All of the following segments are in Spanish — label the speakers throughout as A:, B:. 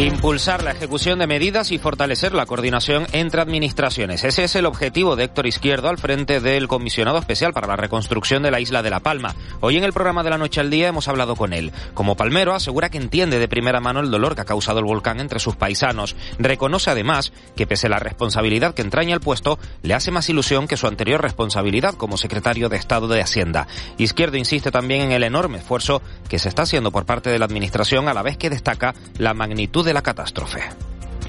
A: Impulsar la ejecución de medidas y fortalecer la coordinación entre administraciones. Ese es el objetivo de Héctor Izquierdo al frente del Comisionado Especial para la Reconstrucción de la Isla de La Palma. Hoy en el programa de la noche al día hemos hablado con él. Como palmero asegura que entiende de primera mano el dolor que ha causado el volcán entre sus paisanos. Reconoce además que pese a la responsabilidad que entraña el puesto, le hace más ilusión que su anterior responsabilidad como secretario de Estado de Hacienda. Izquierdo insiste también en el enorme esfuerzo que se está haciendo por parte de la Administración a la vez que destaca la magnitud de la catástrofe.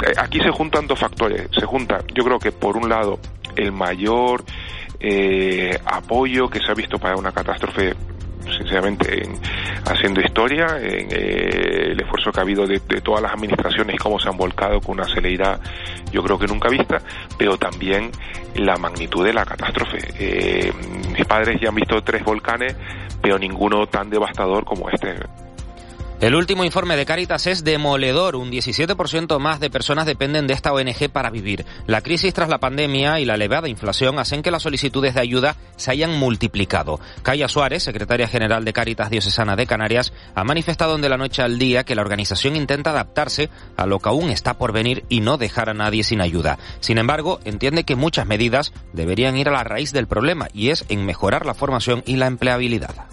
B: Eh, aquí se juntan dos factores. Se junta, yo creo que por un lado, el mayor eh, apoyo que se ha visto para una catástrofe sinceramente haciendo historia, en eh, el esfuerzo que ha habido de, todas las administraciones y cómo se han volcado con una celeridad yo creo que nunca vista, pero también la magnitud de la catástrofe. mis padres ya han visto tres volcanes, pero ninguno tan devastador como este.
A: El último informe de Caritas es demoledor. Un 17% más de personas dependen de esta ONG para vivir. La crisis tras la pandemia y la elevada inflación hacen que las solicitudes de ayuda se hayan multiplicado. Calla Suárez, secretaria general de Caritas Diocesana de Canarias, ha manifestado de la noche al día que la organización intenta adaptarse a lo que aún está por venir y no dejar a nadie sin ayuda. Sin embargo, entiende que muchas medidas deberían ir a la raíz del problema y es en mejorar la formación y la empleabilidad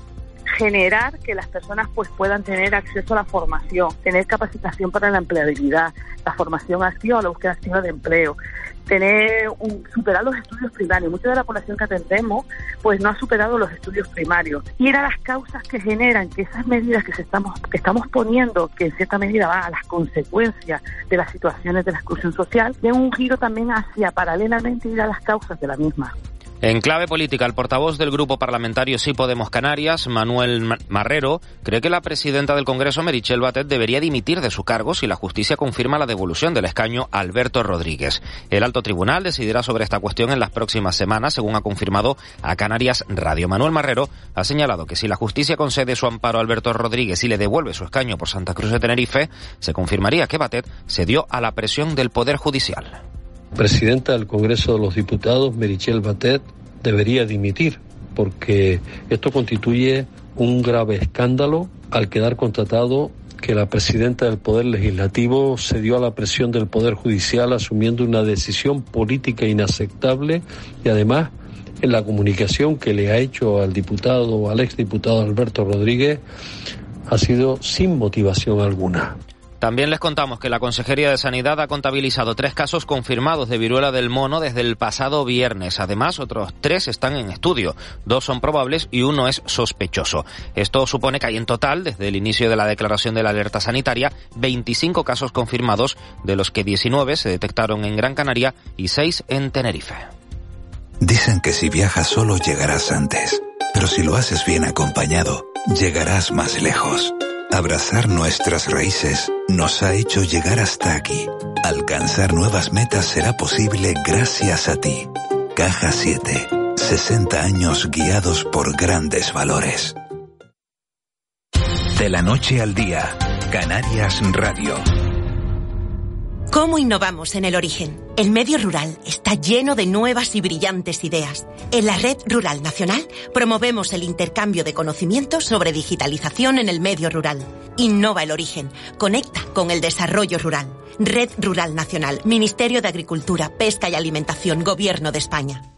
C: generar que las personas pues puedan tener acceso a la formación, tener capacitación para la empleabilidad, la formación activa la búsqueda activa de empleo, tener un, superar los estudios primarios. Mucha de la población que atendemos pues no ha superado los estudios primarios. Ir a las causas que generan que esas medidas que se estamos que estamos poniendo, que en cierta medida van a las consecuencias de las situaciones de la exclusión social, den un giro también hacia paralelamente ir a las causas de la misma.
A: En clave política, el portavoz del Grupo Parlamentario Sí Podemos Canarias, Manuel Marrero, cree que la presidenta del Congreso, Merichel Batet, debería dimitir de su cargo si la justicia confirma la devolución del escaño a Alberto Rodríguez. El alto tribunal decidirá sobre esta cuestión en las próximas semanas, según ha confirmado a Canarias Radio. Manuel Marrero ha señalado que si la justicia concede su amparo a Alberto Rodríguez y le devuelve su escaño por Santa Cruz de Tenerife, se confirmaría que Batet se dio a la presión del Poder Judicial
D: presidenta del Congreso de los Diputados, Merichel Batet, debería dimitir, porque esto constituye un grave escándalo al quedar constatado que la presidenta del Poder Legislativo se dio a la presión del Poder Judicial asumiendo una decisión política inaceptable y además en la comunicación que le ha hecho al diputado, al exdiputado Alberto Rodríguez, ha sido sin motivación alguna.
A: También les contamos que la Consejería de Sanidad ha contabilizado tres casos confirmados de viruela del mono desde el pasado viernes. Además, otros tres están en estudio. Dos son probables y uno es sospechoso. Esto supone que hay en total, desde el inicio de la declaración de la alerta sanitaria, 25 casos confirmados, de los que 19 se detectaron en Gran Canaria y 6 en Tenerife.
E: Dicen que si viajas solo llegarás antes, pero si lo haces bien acompañado, llegarás más lejos. Abrazar nuestras raíces nos ha hecho llegar hasta aquí. Alcanzar nuevas metas será posible gracias a ti. Caja 7. 60 años guiados por grandes valores. De la noche al día, Canarias Radio.
F: ¿Cómo innovamos en el origen? El medio rural está lleno de nuevas y brillantes ideas. En la Red Rural Nacional promovemos el intercambio de conocimientos sobre digitalización en el medio rural. Innova el origen, conecta con el desarrollo rural. Red Rural Nacional, Ministerio de Agricultura, Pesca y Alimentación, Gobierno de España.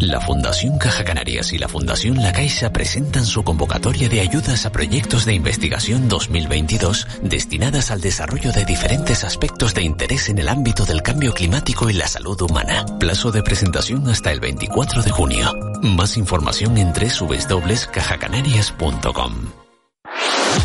G: La Fundación Caja Canarias y la Fundación La Caixa presentan su convocatoria de ayudas a proyectos de investigación 2022 destinadas al desarrollo de diferentes aspectos de interés en el ámbito del cambio climático y la salud humana. Plazo de presentación hasta el 24 de junio. Más información en www.cajacanarias.com.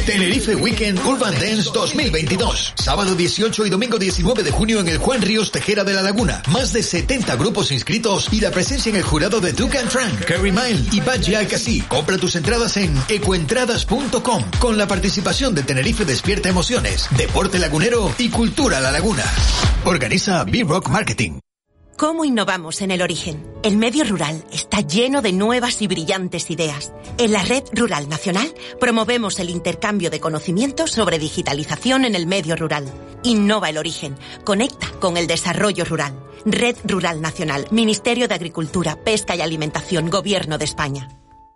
H: Tenerife Weekend Urban Dance 2022. Sábado 18 y domingo 19 de junio en el Juan Ríos Tejera de la Laguna. Más de 70 grupos inscritos y la presencia en el jurado de Duke and Frank, Kerry Mile y Badge Alcasí. Compra tus entradas en ecoentradas.com con la participación de Tenerife Despierta Emociones, Deporte Lagunero y Cultura La Laguna. Organiza B-Rock Marketing.
F: ¿Cómo innovamos en el origen? El medio rural está lleno de nuevas y brillantes ideas. En la Red Rural Nacional promovemos el intercambio de conocimientos sobre digitalización en el medio rural. Innova el origen. Conecta con el desarrollo rural. Red Rural Nacional, Ministerio de Agricultura, Pesca y Alimentación, Gobierno de España.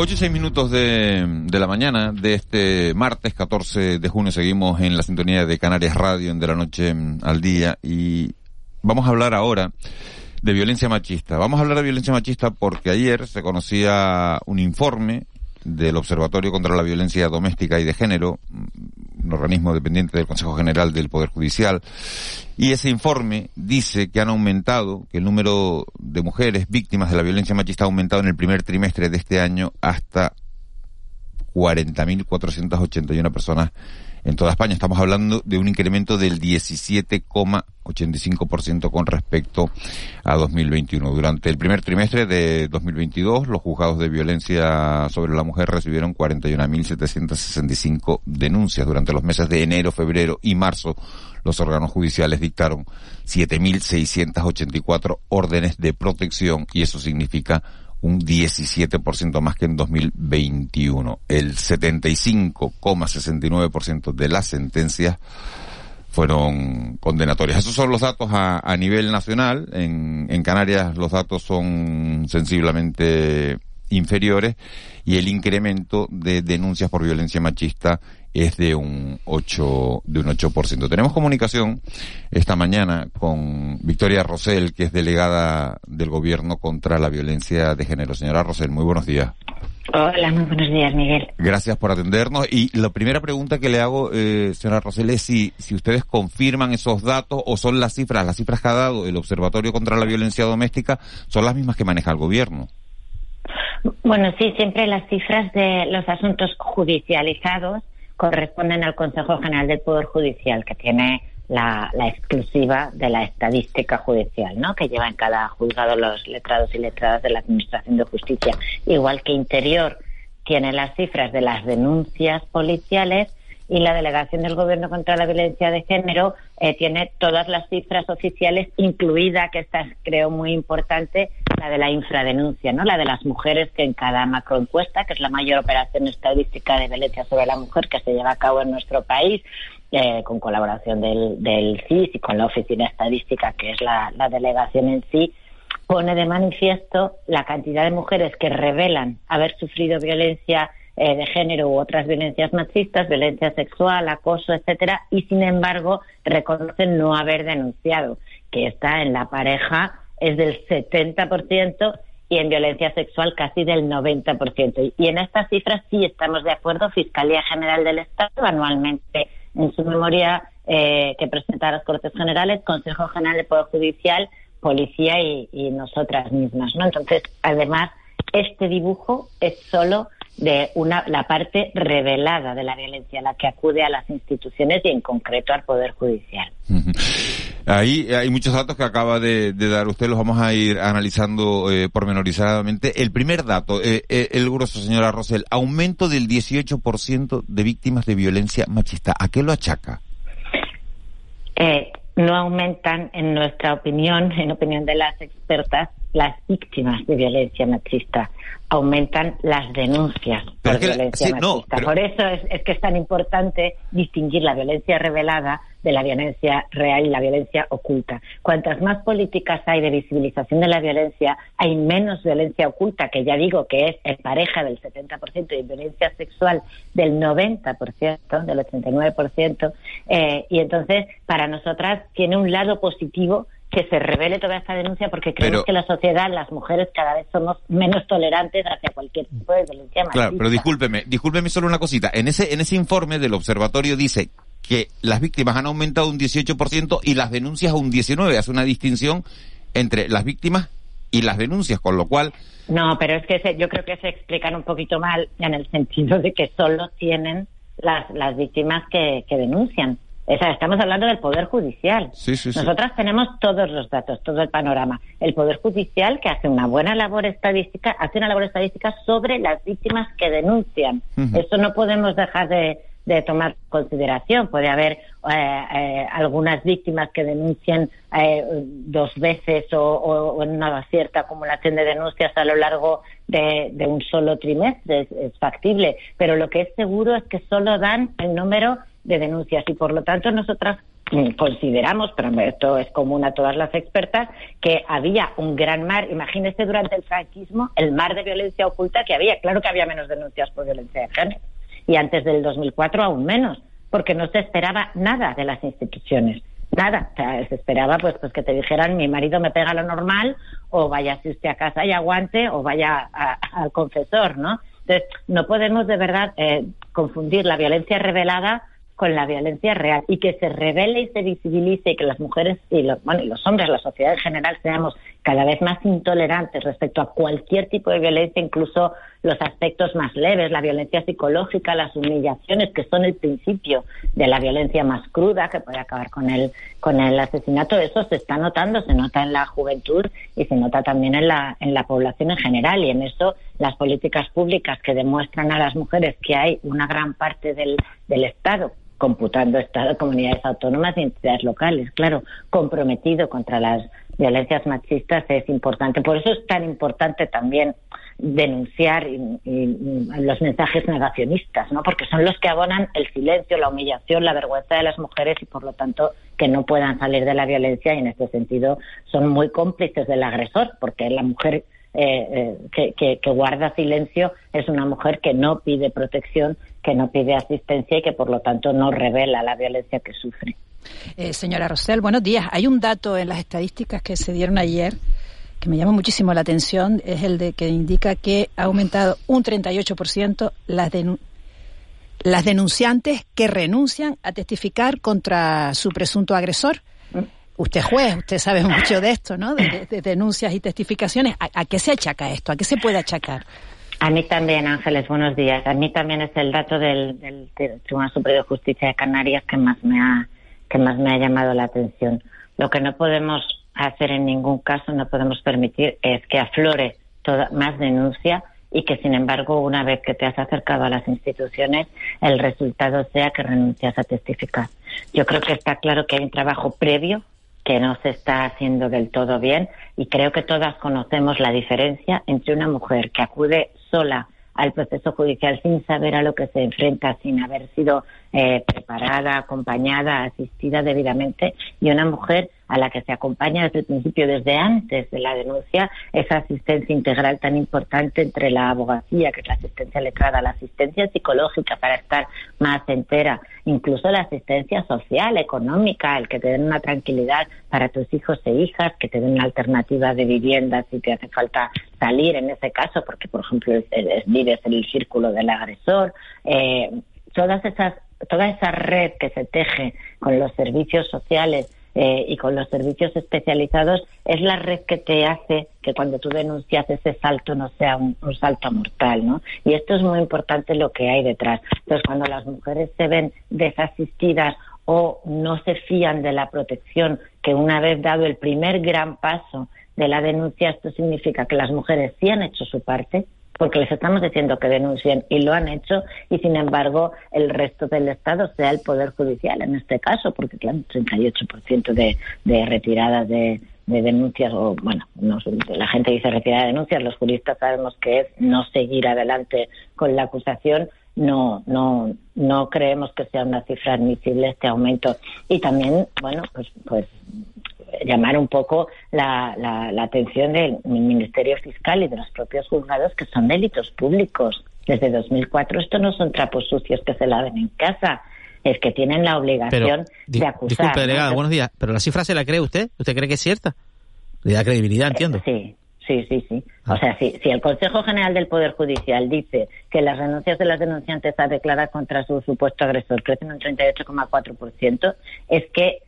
I: 8 y 6 minutos de, de, la mañana de este martes 14 de junio seguimos en la sintonía de Canarias Radio en de la noche al día y vamos a hablar ahora de violencia machista. Vamos a hablar de violencia machista porque ayer se conocía un informe del Observatorio contra la Violencia Doméstica y de Género, organismo dependiente del Consejo General del Poder Judicial, y ese informe dice que han aumentado, que el número de mujeres víctimas de la violencia machista ha aumentado en el primer trimestre de este año hasta 40.481 personas en toda España. Estamos hablando de un incremento del 17,85% con respecto a 2021. Durante el primer trimestre de 2022, los juzgados de violencia sobre la mujer recibieron 41.765 denuncias. Durante los meses de enero, febrero y marzo, los órganos judiciales dictaron 7.684 órdenes de protección y eso significa un 17% más que en 2021. El 75,69% de las sentencias fueron condenatorias. Esos son los datos a, a nivel nacional. En, en Canarias los datos son sensiblemente inferiores y el incremento de denuncias por violencia machista es de un 8, de un 8%. Tenemos comunicación esta mañana con Victoria Rosell, que es delegada del Gobierno contra la violencia de género. Señora Rosell, muy buenos días.
J: Hola, muy buenos días, Miguel.
I: Gracias por atendernos. Y la primera pregunta que le hago, eh, señora Rosell, es si, si ustedes confirman esos datos o son las cifras, las cifras que ha dado el Observatorio contra la Violencia Doméstica, son las mismas que maneja el Gobierno.
J: Bueno, sí, siempre las cifras de los asuntos judicializados corresponden al Consejo General del Poder Judicial, que tiene la, exclusiva de la estadística judicial, ¿no? Que lleva en cada juzgado los letrados y letradas de la Administración de Justicia. Igual que Interior tiene las cifras de las denuncias policiales y la Delegación del Gobierno contra la Violencia de Género eh, tiene todas las cifras oficiales, incluida, que esta es, creo muy importante, la de la infradenuncia, ¿no? La de las mujeres que en cada macroencuesta, que es la mayor operación estadística de violencia sobre la mujer que se lleva a cabo en nuestro país, eh, con colaboración del, CIS y con la Oficina Estadística, que es la delegación en sí, pone de manifiesto la cantidad de mujeres que revelan haber sufrido violencia eh, de género u otras violencias machistas, violencia sexual, acoso, etcétera, y sin embargo reconocen no haber denunciado, que está en la pareja es del 70% y en violencia sexual casi del 90%. Y en estas cifras sí estamos de acuerdo. Fiscalía General del Estado anualmente en su memoria eh, que presenta a las Cortes Generales, Consejo General de Poder Judicial, Policía y, y nosotras mismas. ¿no? Entonces, además, este dibujo es solo de una, la parte revelada de la violencia, la que acude a las instituciones y en concreto al Poder Judicial.
I: Ahí hay muchos datos que acaba de, dar usted, los vamos a ir analizando eh, pormenorizadamente. El primer dato, eh, eh, el grueso, señora Rosel, aumento del 18% de víctimas de violencia machista. ¿A qué lo achaca?
J: no aumentan, en nuestra opinión, en opinión de las expertas, las víctimas de violencia machista, aumentan las denuncias por violencia machista. Por eso es, que es tan importante distinguir la violencia revelada de la violencia real y la violencia oculta. Cuantas más políticas hay de visibilización de la violencia, hay menos violencia oculta, que ya digo que es en pareja del 70% y violencia sexual del 90%, del 89%, eh, y entonces para nosotras tiene un lado positivo que se revele toda esta denuncia porque creemos que la sociedad, las mujeres cada vez somos menos tolerantes hacia cualquier tipo de violencia machista.
I: Claro, pero discúlpeme, discúlpeme solo una cosita. En ese, en ese informe del observatorio dice que las víctimas han aumentado un 18% y las denuncias un 19%. Hace una distinción entre las víctimas y las denuncias, con lo cual...
J: No, pero es que yo creo que se explican un poquito mal en el sentido de que solo tienen las, las víctimas que, que denuncian estamos hablando del Poder Judicial. Nosotras tenemos todos los datos, todo el panorama. El Poder Judicial, que hace una buena labor estadística, hace una labor estadística sobre las víctimas que denuncian. Eso no podemos dejar de, tomar consideración. Puede haber eh, eh, algunas víctimas que denuncian eh, dos veces o, en una cierta acumulación de denuncias a lo largo de, un solo trimestre. es, factible. Pero lo que es seguro es que solo dan el número de denuncias y por lo tanto nosotras mm, consideramos, pero esto es común a todas las expertas, que había un gran mar, imagínese durante el franquismo, el mar de violencia oculta que había. Claro que había menos denuncias por violencia de género y antes del 2004 aún menos, porque no se esperaba nada de las instituciones. Nada, se esperaba pues, pues que te dijeran mi marido me pega lo normal o vaya si usted a casa y aguante o vaya al confesor, ¿no? Entonces, no podemos de verdad eh, confundir la violencia revelada con la violencia real y que se revele y se visibilice y que las mujeres y los, bueno, y los hombres, la sociedad en general, seamos cada vez más intolerantes respecto a cualquier tipo de violencia, incluso los aspectos más leves, la violencia psicológica, las humillaciones, que son el principio de la violencia más cruda, que puede acabar con el, con el asesinato, eso se está notando, se nota en la juventud y se nota también en la, en la población en general. Y en eso las políticas públicas que demuestran a las mujeres que hay una gran parte del, del Estado computando Estado, comunidades autónomas y entidades locales, claro, comprometido contra las violencias machistas es importante. Por eso es tan importante también denunciar los mensajes negacionistas, ¿no? Porque son los que abonan el silencio, la humillación, la vergüenza de las mujeres y por lo tanto que no puedan salir de la violencia y en este sentido son muy cómplices del agresor, porque la mujer eh, eh, que, guarda silencio es una mujer que no pide protección, que no pide asistencia y que por lo tanto no revela la violencia que sufre.
K: Eh, señora Rosell, buenos días. Hay un dato en las estadísticas que se dieron ayer que me llama muchísimo la atención, es el de que indica que ha aumentado un 38% las, las denunciantes que renuncian a testificar contra su presunto agresor. Usted juez, usted sabe mucho de esto, ¿no? De, denuncias y testificaciones. ¿A, qué se achaca esto? ¿A qué se puede achacar?
J: A mí también, Ángeles, buenos días. A mí también es el dato del, Tribunal Superior de Justicia de Canarias que más me ha que más me ha llamado la atención. Lo que no podemos hacer en ningún caso, no podemos permitir, es que aflore toda, más denuncia y que, sin embargo, una vez que te has acercado a las instituciones, el resultado sea que renuncias a testificar. Yo creo que está claro que hay un trabajo previo que no se está haciendo del todo bien y creo que todas conocemos la diferencia entre una mujer que acude sola al proceso judicial sin saber a lo que se enfrenta, sin haber sido eh, preparada, acompañada, asistida debidamente, y una mujer a la que se acompaña desde el principio, desde antes de la denuncia, esa asistencia integral tan importante entre la abogacía, que es la asistencia letrada, la asistencia psicológica para estar más entera, incluso la asistencia social, económica, el que te den una tranquilidad para tus hijos e hijas, que te den una alternativa de vivienda si te hace falta salir en ese caso, porque por ejemplo vives en el círculo del agresor, eh, todas esas toda esa red que se teje con los servicios sociales eh, y con los servicios especializados es la red que te hace que cuando tú denuncias ese salto no sea un, salto mortal, ¿no? Y esto es muy importante lo que hay detrás. Entonces, cuando las mujeres se ven desasistidas o no se fían de la protección, que una vez dado el primer gran paso de la denuncia, esto significa que las mujeres sí han hecho su parte, porque les estamos diciendo que denuncien y lo han hecho y sin embargo el resto del Estado sea el Poder Judicial en este caso, porque claro, 38% de, de retiradas de, denuncias, o bueno, la gente dice retirar denuncias, los juristas sabemos que es no seguir adelante con la acusación, no, no, no creemos que sea una cifra admisible este aumento. Y también, bueno, pues, pues llamar un poco la, la, atención del Ministerio Fiscal y de los propios juzgados que son delitos públicos. Desde 2004 esto no son trapos sucios que se laven en casa, es que tienen la obligación de acusar.
L: Disculpe, delegada, buenos días, pero la cifra se la cree usted, ¿usted cree que es cierta? Le da credibilidad, entiendo.
J: sí, Sí, sí, sí. O ah. sea, si, si el Consejo General del Poder Judicial dice que las renuncias de las denunciantes a declarar contra su supuesto agresor crecen un 38,4%, es que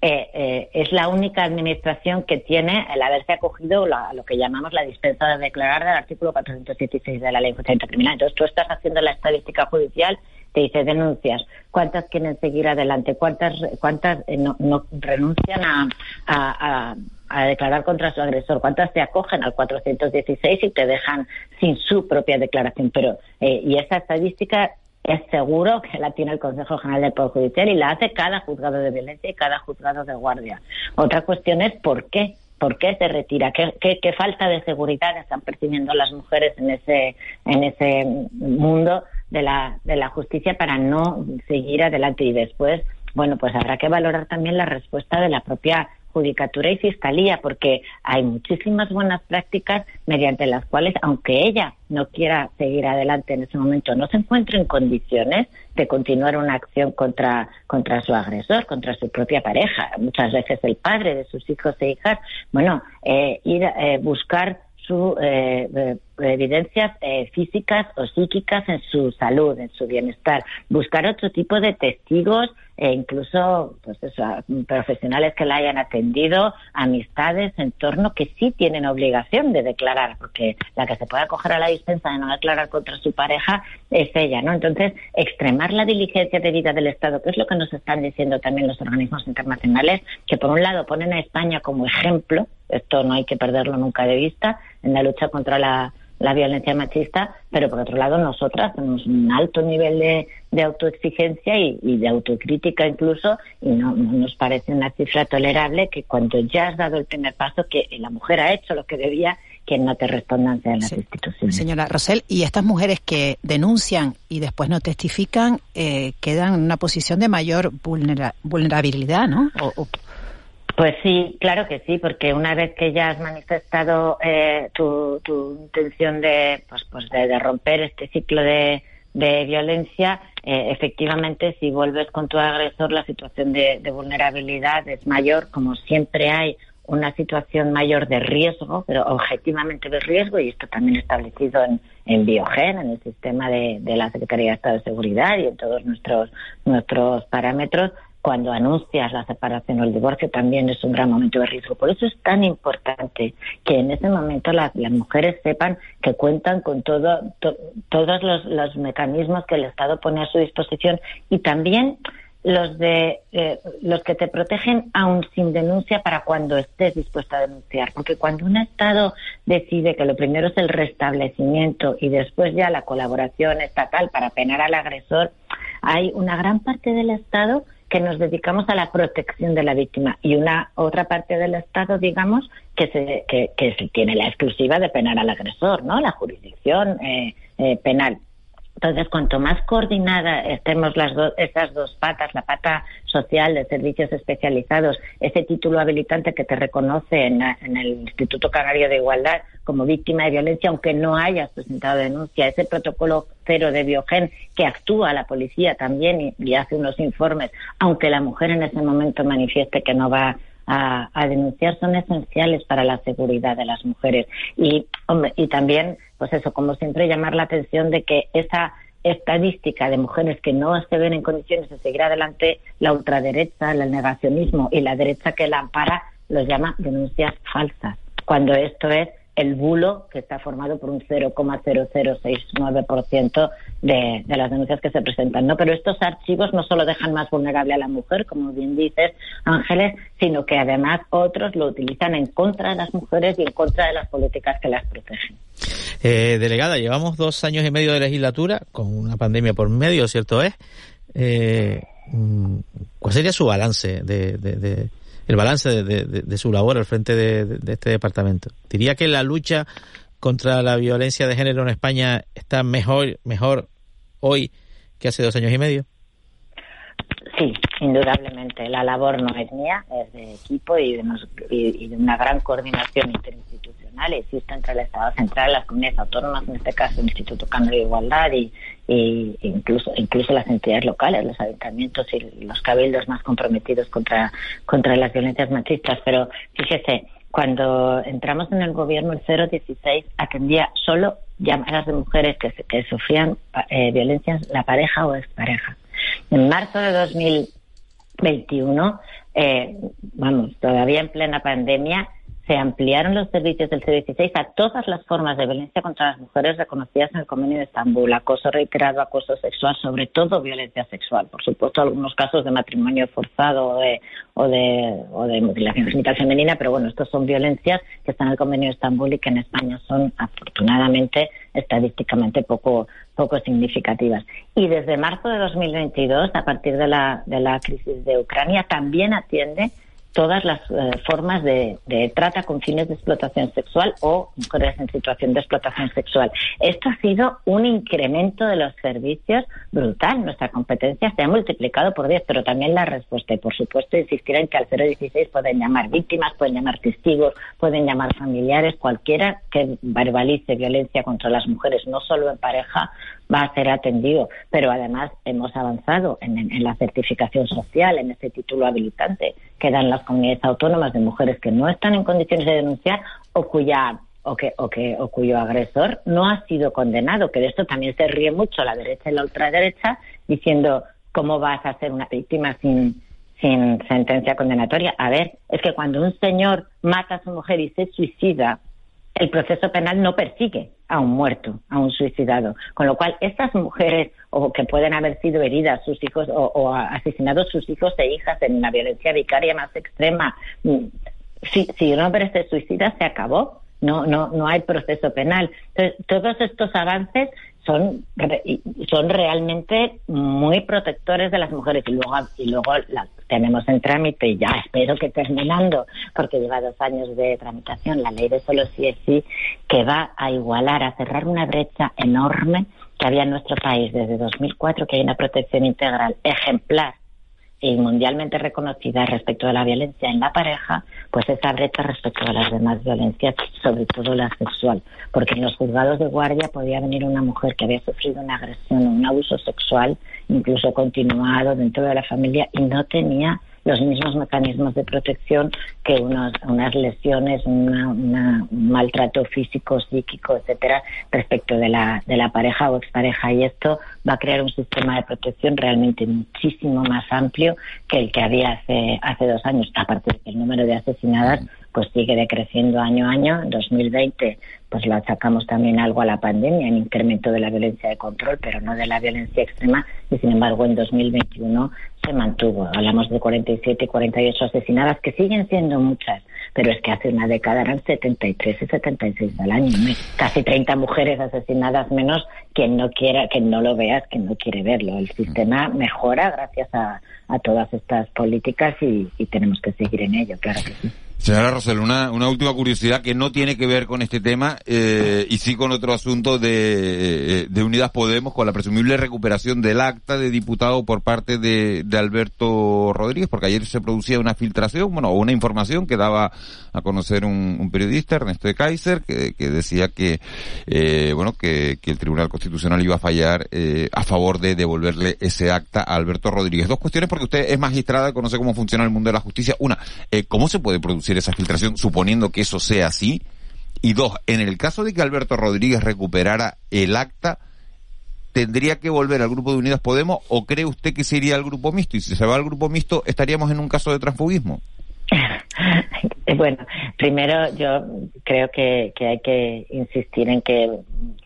J: eh, eh, es la única administración que tiene el haberse acogido a lo que llamamos la dispensa de declarar del artículo 416 de la Ley de Criminal. Entonces, tú estás haciendo la estadística judicial, te dice denuncias, cuántas quieren seguir adelante, cuántas, cuántas eh, no, renuncian a, declarar contra su agresor, cuántas te acogen al 416 y te dejan sin su propia declaración. Pero, y esa estadística es seguro que la tiene el Consejo General del Poder y la hace cada juzgado de violencia y cada juzgado de guardia. Otra cuestión es por qué. ¿Por qué se retira? ¿Qué, qué, falta de seguridad están percibiendo las mujeres en ese, en ese mundo de la, de la justicia para no seguir adelante? Y después, bueno, pues habrá que valorar también la respuesta de la propia Judicatura y Fiscalía, porque hay muchísimas buenas prácticas mediante las cuales, aunque ella no quiera seguir adelante en ese momento, no se encuentre en condiciones de continuar una acción contra, contra su agresor, contra su propia pareja, muchas veces el padre de sus hijos e hijas, bueno, eh, ir eh, buscar su eh, evidencias físicas o psíquicas en su salud, en su bienestar, buscar otro tipo de testigos e incluso pues eso, profesionales que la hayan atendido, amistades, entorno que sí tienen obligación de declarar, porque la que se puede acoger a la dispensa de no declarar contra su pareja es ella, ¿no? Entonces, extremar la diligencia de vida del Estado, que es lo que nos están diciendo también los organismos internacionales, que por un lado ponen a España como ejemplo, esto no hay que perderlo nunca de vista, en la lucha contra la la violencia machista, pero por otro lado nosotras tenemos un alto nivel de, de autoexigencia y, de autocrítica incluso, y no, nos parece una cifra tolerable que cuando ya has dado el primer paso, que la mujer ha hecho lo que debía, que no te respondan sean las instituciones.
K: Señora Rosel, y estas mujeres que denuncian y después no testifican, eh, quedan en una posición de mayor vulnerabilidad, ¿no?
J: Pues sí, claro que sí, porque una vez que ya has manifestado eh, tu, intención de, pues, pues de, romper este ciclo de, violencia, eh, efectivamente, si vuelves con tu agresor, la situación de, vulnerabilidad es mayor, como siempre hay una situación mayor de riesgo, pero objetivamente de riesgo, y esto también establecido en, en Biogen, en el sistema de, de la Secretaría de Estado de Seguridad y en todos nuestros, nuestros parámetros, cuando anuncias la separación o el divorcio también es un gran momento de riesgo. Por eso es tan importante que en ese momento las, mujeres sepan que cuentan con todo, todos los, mecanismos que el Estado pone a su disposición y también los de eh, los que te protegen aún sin denuncia para cuando estés dispuesta a denunciar porque cuando un estado decide que lo primero es el restablecimiento y después ya la colaboración estatal para penar al agresor hay una gran parte del estado que nos dedicamos a la protección de la víctima y una otra parte del Estado, digamos, que se, que, tiene la exclusiva de penar al agresor, ¿no? La jurisdicción eh, eh, penal. Entonces, cuanto más coordinada estemos las esas dos patas, la pata social de servicios especializados, ese título habilitante que te reconoce en, el Instituto Canario de Igualdad como víctima de violencia, aunque no hayas presentado denuncia, ese protocolo cero de Biogen que actúa la policía también y, hace unos informes, aunque la mujer en ese momento manifieste que no va a, a, denunciar son esenciales para la seguridad de las mujeres. Y, y también pues eso, como siempre, llamar la atención de que esa estadística de mujeres que no se ven en condiciones de seguir adelante, la ultraderecha, el negacionismo y la derecha que la ampara, los llama denuncias falsas, cuando esto es el bulo que está formado por un 0,0069% de, de las denuncias que se presentan. ¿no? Pero estos archivos no solo dejan más vulnerable a la mujer, como bien dices, Ángeles, sino que además otros lo utilizan en contra de las mujeres y en contra de las políticas que las protegen.
L: Eh, delegada, llevamos dos años y medio de legislatura, con una pandemia por medio, ¿cierto es? Eh, mm, ¿Cuál sería su balance de, el balance de, su labor al frente de, este departamento. Diría que la lucha contra la violencia de género en España está mejor, mejor hoy que hace dos años y medio.
J: Sí, indudablemente. La labor no es mía, es de equipo y de, y de una gran coordinación interinstitucional. Existe entre el Estado central, las comunidades autónomas, en este caso el Instituto Canario de Igualdad y, incluso incluso las entidades locales, los ayuntamientos y los cabildos más comprometidos contra, contra las violencias machistas. Pero fíjese, cuando entramos en el gobierno, el 016 atendía solo llamadas de mujeres que, que sufrían eh, violencias, la pareja o expareja. En marzo de 2021, eh, vamos, todavía en plena pandemia, se ampliaron los servicios del C16 a todas las formas de violencia contra las mujeres reconocidas en el Convenio de Estambul, acoso reiterado, acoso sexual, sobre todo violencia sexual. Por supuesto, algunos casos de matrimonio forzado o de, o de, o de mutilación genital femenina, pero bueno, estos son violencias que están en el Convenio de Estambul y que en España son afortunadamente estadísticamente poco, poco significativas. Y desde marzo de 2022, a partir de la, de la crisis de Ucrania, también atiende todas las eh, formas de, trata con fines de explotación sexual o mujeres en situación de explotación sexual. Esto ha sido un incremento de los servicios brutal. Nuestra competencia se ha multiplicado por 10, pero también la respuesta. Y por supuesto, insistir en que al 016 pueden llamar víctimas, pueden llamar testigos, pueden llamar familiares, cualquiera que verbalice violencia contra las mujeres, no solo en pareja, va a ser atendido. Pero además hemos avanzado en, la certificación social, en ese título habilitante que dan las comunidades autónomas de mujeres que no están en condiciones de denunciar o cuya o que, o que o cuyo agresor no ha sido condenado, que de esto también se ríe mucho la derecha y la ultraderecha diciendo cómo vas a ser una víctima sin sin sentencia condenatoria. A ver, es que cuando un señor mata a su mujer y se suicida, el proceso penal no persigue a un muerto, a un suicidado. Con lo cual, estas mujeres, o que pueden haber sido heridas sus hijos o, asesinados sus hijos e hijas en una violencia vicaria más extrema, mm, si, si un hombre se suicida, se acabó. No, no, no hay proceso penal. Entonces, todos estos avances son, son realmente muy protectores de las mujeres. Y luego, y luego las tenemos en trámite y ya espero que terminando, porque lleva dos años de tramitación, la ley de solo sí es sí, que va a igualar, a cerrar una brecha enorme que había en nuestro país desde 2004, que hay una protección integral ejemplar y mundialmente reconocida respecto de la violencia en la pareja, pues esa brecha respecto a las demás violencias, sobre todo la sexual. Porque en los juzgados de guardia podía venir una mujer que había sufrido una agresión o un abuso sexual, incluso continuado dentro de la familia, y no tenía los mismos mecanismos de protección que unos, unas lesiones, un maltrato físico, psíquico, etcétera, respecto de la, de la pareja o expareja. Y esto va a crear un sistema de protección realmente muchísimo más amplio que el que había hace, hace dos años, aparte de que número de asesinadas pues sigue decreciendo año a año. En 2020 pues lo achacamos también algo a la pandemia, en incremento de la violencia de control, pero no de la violencia extrema, y sin embargo en 2021 se mantuvo. Hablamos de 47 y 48 asesinadas, que siguen siendo muchas, pero es que hace una década eran 73 y 76 al año. Casi 30 mujeres asesinadas menos, quien no quiera, que no lo veas, quien no quiere verlo. El sistema mejora gracias a, a todas estas políticas y, y tenemos que seguir en ello, claro que sí.
I: Señora Rosel, una, una última curiosidad que no tiene que ver con este tema eh, y sí con otro asunto de, eh, de Unidas Podemos, con la presumible recuperación del acta de diputado por parte de, Alberto Rodríguez, porque ayer se producía una filtración, bueno, una información que daba a conocer un, periodista, Ernesto de Kaiser, que, que decía que, eh, bueno, que, que, el Tribunal Constitucional iba a fallar eh, a favor de devolverle ese acta a Alberto Rodríguez. Dos cuestiones porque usted es magistrada, conoce cómo funciona el mundo de la justicia. Una, eh, ¿cómo se puede producir esa filtración, suponiendo que eso sea así. Y dos, en el caso de que Alberto Rodríguez recuperara el acta, ¿tendría que volver al grupo de Unidas Podemos o cree usted que sería al grupo mixto? Y si se va al grupo mixto, ¿estaríamos en un caso de transfugismo?
J: Bueno, primero yo creo que, que, hay que insistir en que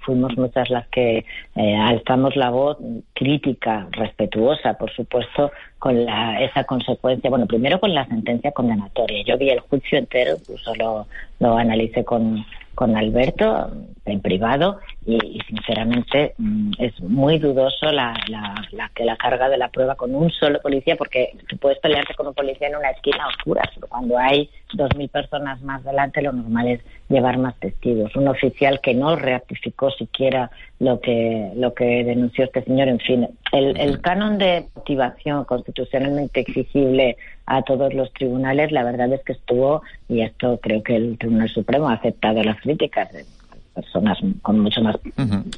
J: fuimos muchas las que eh, alzamos la voz crítica, respetuosa, por supuesto, con la, esa consecuencia. Bueno, primero con la sentencia condenatoria. Yo vi el juicio entero, incluso lo, lo analicé con, con Alberto en privado y, sinceramente mm, es muy dudoso la, la, que la carga de la prueba con un solo policía, porque tú puedes pelearte con un policía en una esquina oscura, pero cuando hay dos mil personas más delante, lo normal es llevar más testigos. Un oficial que no ratificó siquiera lo que lo que denunció este señor, en fin, el, el canon de motivación constitucionalmente exigible a todos los tribunales, la verdad es que estuvo, y esto creo que el Tribunal Supremo ha aceptado las críticas personas con mucho más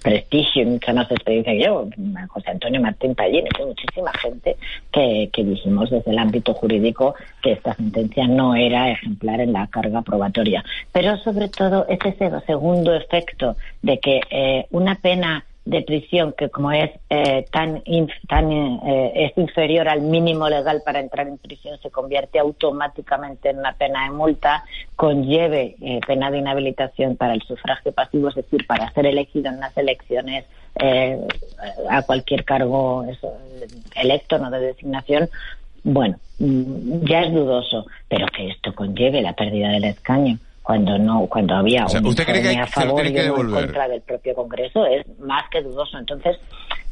J: prestigio y mucha más experiencia que yo, José Antonio Martín Pallín, y muchísima gente que, que dijimos desde el ámbito jurídico que esta sentencia no era ejemplar en la carga probatoria. Pero sobre todo es ese segundo efecto de que eh, una pena de prisión que como es eh, tan, tan eh, es inferior al mínimo legal para entrar en prisión se convierte automáticamente en una pena de multa conlleve eh, pena de inhabilitación para el sufragio pasivo es decir para ser elegido en las elecciones a cualquier cargo electo no de designación bueno mm, ya es dudoso pero que esto conlleve la pérdida del escaño cuando no cuando había
I: un ¿usted cree que
J: a favor
I: y
J: en contra del propio Congreso es más que dudoso. Entonces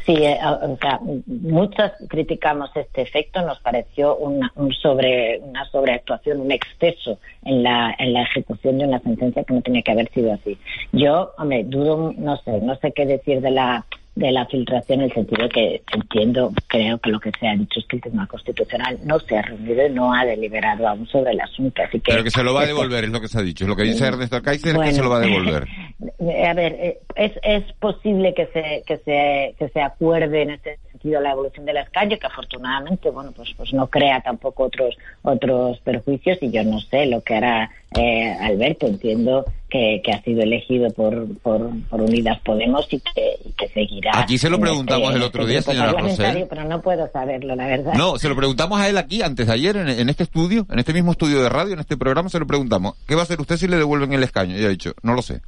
J: sí eh, o sea muchos criticamos este efecto. Nos pareció una, un sobre una sobreactuación un exceso en la en la ejecución de una sentencia que no tenía que haber sido así. Yo hombre dudo no sé no sé qué decir de la de la filtración en el sentido que entiendo, creo que lo que se ha dicho es que el Tribunal Constitucional no se ha reunido y no ha deliberado aún sobre el asunto. Así que,
I: Pero que se lo va a devolver, es lo que se ha dicho. Lo que dice Ernesto Kaiser es que se lo va a devolver.
J: A ver, eh, es, es posible que se, que, se, que se acuerde en este sentido la evolución del escaño, que afortunadamente, bueno, pues, pues no crea tampoco otros, otros perjuicios y yo no sé lo que hará eh, Alberto. Entiendo que, que, ha sido elegido por, por, por Unidas Podemos y que, que seguirá.
I: Aquí se lo preguntamos este, el otro día, señora Rosell.
J: Pero no puedo saberlo, la verdad.
I: No, se lo preguntamos a él aquí, antes de ayer, en, en, este estudio, en este mismo estudio de radio, en este programa, se lo preguntamos. ¿Qué va a hacer usted si le devuelven el escaño? Y ha dicho, no lo sé.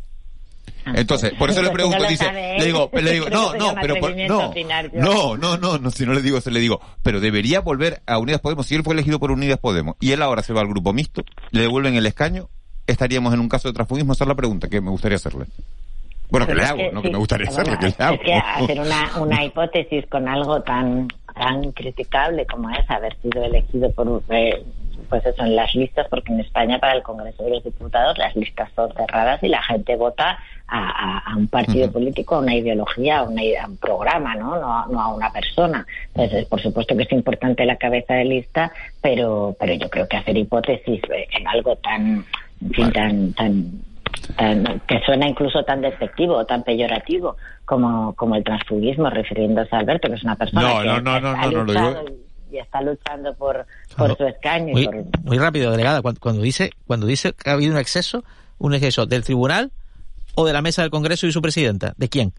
I: Entonces, por eso le pregunto, dice, le digo, le digo, no, no, pero no, no, no, no, no, si no le digo eso, le digo, pero debería volver a Unidas Podemos, si él fue elegido por Unidas Podemos y él ahora se va al grupo mixto, le devuelven el escaño, estaríamos en un caso de transfugismo, esa es la pregunta que me gustaría hacerle. Bueno, que le hago, no que me gustaría hacerle, que le hago.
J: Es que hacer una, una hipótesis con algo tan tan criticable como es haber sido elegido por eh, pues eso, en las listas, porque en España para el Congreso de los Diputados las listas son cerradas y la gente vota a, a, un partido político, a una ideología, a, una, a un programa, ¿no? ¿no? No, a una persona. Entonces, por supuesto que es importante la cabeza de lista, pero, pero yo creo que hacer hipótesis en algo tan, en fin, tan, tan que suena incluso tan despectivo o tan peyorativo como, como el transfugismo, refiriéndose a Alberto, que es una persona
I: no,
J: que
I: no, no, no, no, no,
J: y está luchando por, por su escaño.
L: Muy,
J: por...
L: muy rápido, delegada, cuando, cuando, dice cuando dice que ha habido un exceso, un exceso del tribunal o de la mesa del Congreso y su presidenta, ¿de quién?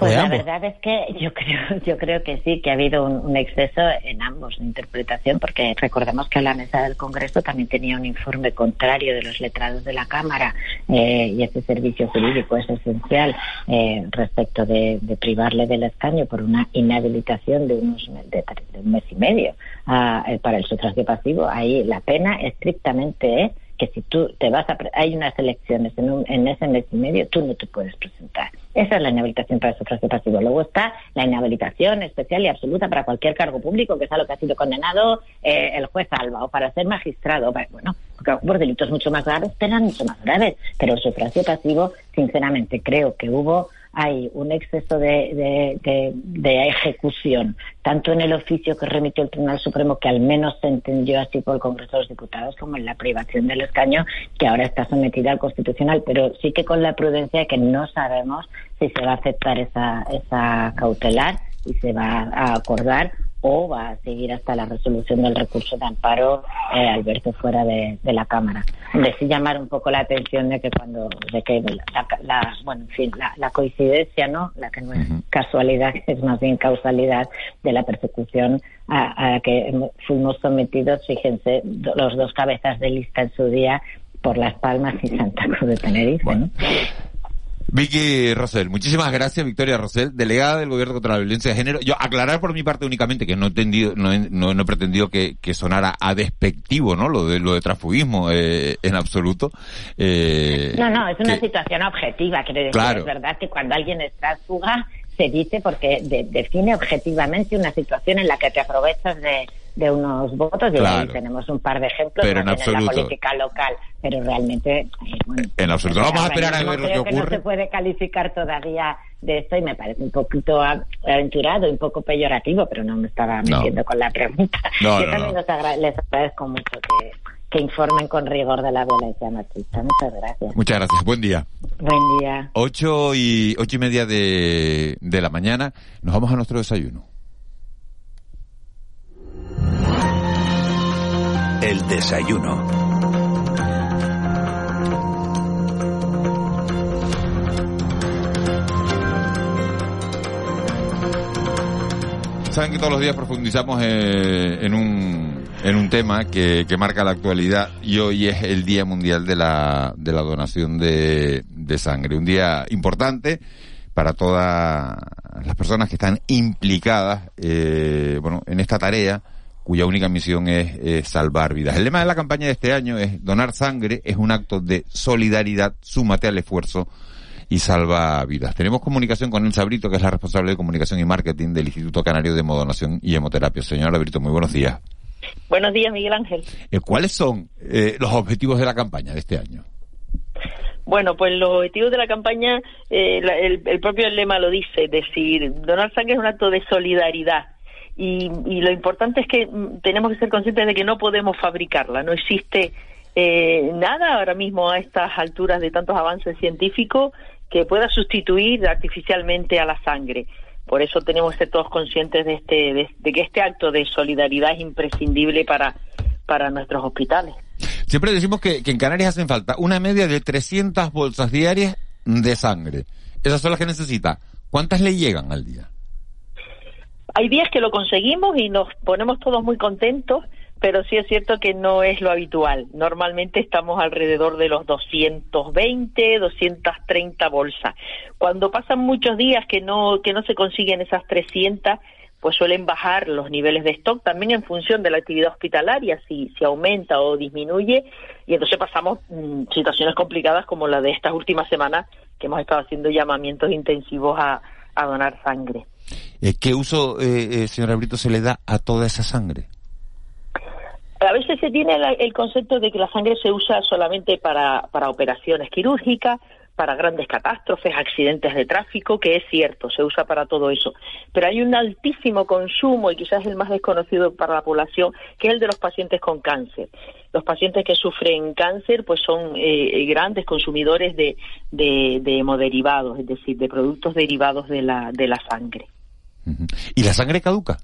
J: Pues la verdad es que yo creo, yo creo que sí, que ha habido un, exceso en ambos de interpretación, porque recordemos que la mesa del Congreso también tenía un informe contrario de los letrados de la Cámara eh, y ese servicio jurídico es esencial eh, respecto de, de, privarle del escaño por una inhabilitación de, unos, de, de un mes y medio a, eh, para el sufragio pasivo. Ahí la pena estrictamente es que si tú te vas a hay unas elecciones en, un, en ese mes y medio, tú no te puedes presentar. Esa es la inhabilitación para el sufragio pasivo. Luego está la inhabilitación especial y absoluta para cualquier cargo público, que es a lo que ha sido condenado eh, el juez Alba, o para ser magistrado. bueno, por delitos mucho más graves, penas mucho más graves. Pero el sufragio pasivo, sinceramente, creo que hubo hay un exceso de, de, de, ejecución, tanto en el oficio que remitió el Tribunal Supremo, que al menos se entendió así por el Congreso de los Diputados, como en la privación del escaño, que ahora está sometida al Constitucional, pero sí que con la prudencia de que no sabemos si se va a aceptar esa, esa cautelar y se va a acordar o va a seguir hasta la resolución del recurso de amparo eh, Alberto fuera de, de, la Cámara. De sí llamar un poco la atención de que cuando, de que la, la bueno, en fin, la, la, coincidencia, ¿no? La que no es casualidad, es más bien causalidad de la persecución a, a que fuimos sometidos, fíjense, los dos cabezas de lista en su día por Las Palmas y Santa Cruz de Tenerife, ¿no?
I: Vicky Rosell, muchísimas gracias, Victoria Rosell, delegada del Gobierno contra la Violencia de Género. Yo aclarar por mi parte únicamente que no he, entendido, no, he, no, he pretendido que, que, sonara a despectivo, ¿no? Lo de lo de transfugismo eh, en absoluto.
J: Eh, no, no, es una situación objetiva. Quiero decir, claro. es verdad que cuando alguien es transfuga se dice porque define objetivamente una situación en la que te aprovechas de, de unos votos y tenemos un par de ejemplos
I: pero en,
J: la política local pero realmente
I: eh, en absoluto vamos a esperar a ver lo que ocurre
J: no se puede calificar todavía de esto y me parece un poquito aventurado y un poco peyorativo pero no me estaba metiendo con la pregunta yo también les agradezco mucho que que informen con rigor de la violencia machista. Muchas gracias.
I: Muchas gracias. Buen día.
J: Buen día.
I: Ocho y ocho y media de, de la mañana. Nos vamos a nuestro desayuno.
E: El desayuno.
I: Saben que todos los días profundizamos eh, en un en un tema que, que, marca la actualidad y hoy es el Día Mundial de la, de la Donación de, de Sangre. Un día importante para todas las personas que están implicadas eh, bueno, en esta tarea cuya única misión es, salvar vidas. El lema de la campaña de este año es donar sangre es un acto de solidaridad, súmate al esfuerzo y salva vidas. Tenemos comunicación con Elsa Brito, que es la responsable de comunicación y marketing del Instituto Canario de Hemodonación y Hemoterapia. Señora Brito, muy buenos días.
M: Buenos días, Miguel Ángel.
I: Eh, ¿Cuáles son eh, los objetivos de la campaña de este año?
M: Bueno, pues los objetivos de la campaña, eh, el, el, propio lema lo dice, decir, donar sangre es un acto de solidaridad y, lo importante es que mm, tenemos que ser conscientes de que no podemos fabricarla, no existe eh, nada ahora mismo a estas alturas de tantos avances científicos que pueda sustituir artificialmente a la sangre. Por eso tenemos que ser todos conscientes de, este, de, que este acto de solidaridad es imprescindible para, para nuestros hospitales.
I: Siempre decimos que, que en Canarias hacen falta una media de 300 bolsas diarias de sangre. Esas son las que necesita. ¿Cuántas le llegan al día?
M: Hay días que lo conseguimos y nos ponemos todos muy contentos, pero sí es cierto que no es lo habitual. Normalmente estamos alrededor de los 220, 230 bolsas. Cuando pasan muchos días que no que no se consiguen esas 300, pues suelen bajar los niveles de stock también en función de la actividad hospitalaria, si, si aumenta o disminuye, y entonces pasamos mm, situaciones complicadas como la de estas últimas semanas, que hemos estado haciendo llamamientos intensivos a, a donar sangre.
I: Eh, ¿Qué uso, eh, eh, señora Brito, se le da a toda esa sangre?
M: A veces se tiene el concepto de que la sangre se usa solamente para, para operaciones quirúrgicas, para grandes catástrofes, accidentes de tráfico, que es cierto, se usa para todo eso. Pero hay un altísimo consumo, y quizás el más desconocido para la población, que es el de los pacientes con cáncer. Los pacientes que sufren cáncer, pues son eh, grandes consumidores de, de, de hemoderivados, es decir, de productos derivados de la, de la sangre.
I: ¿Y la sangre caduca?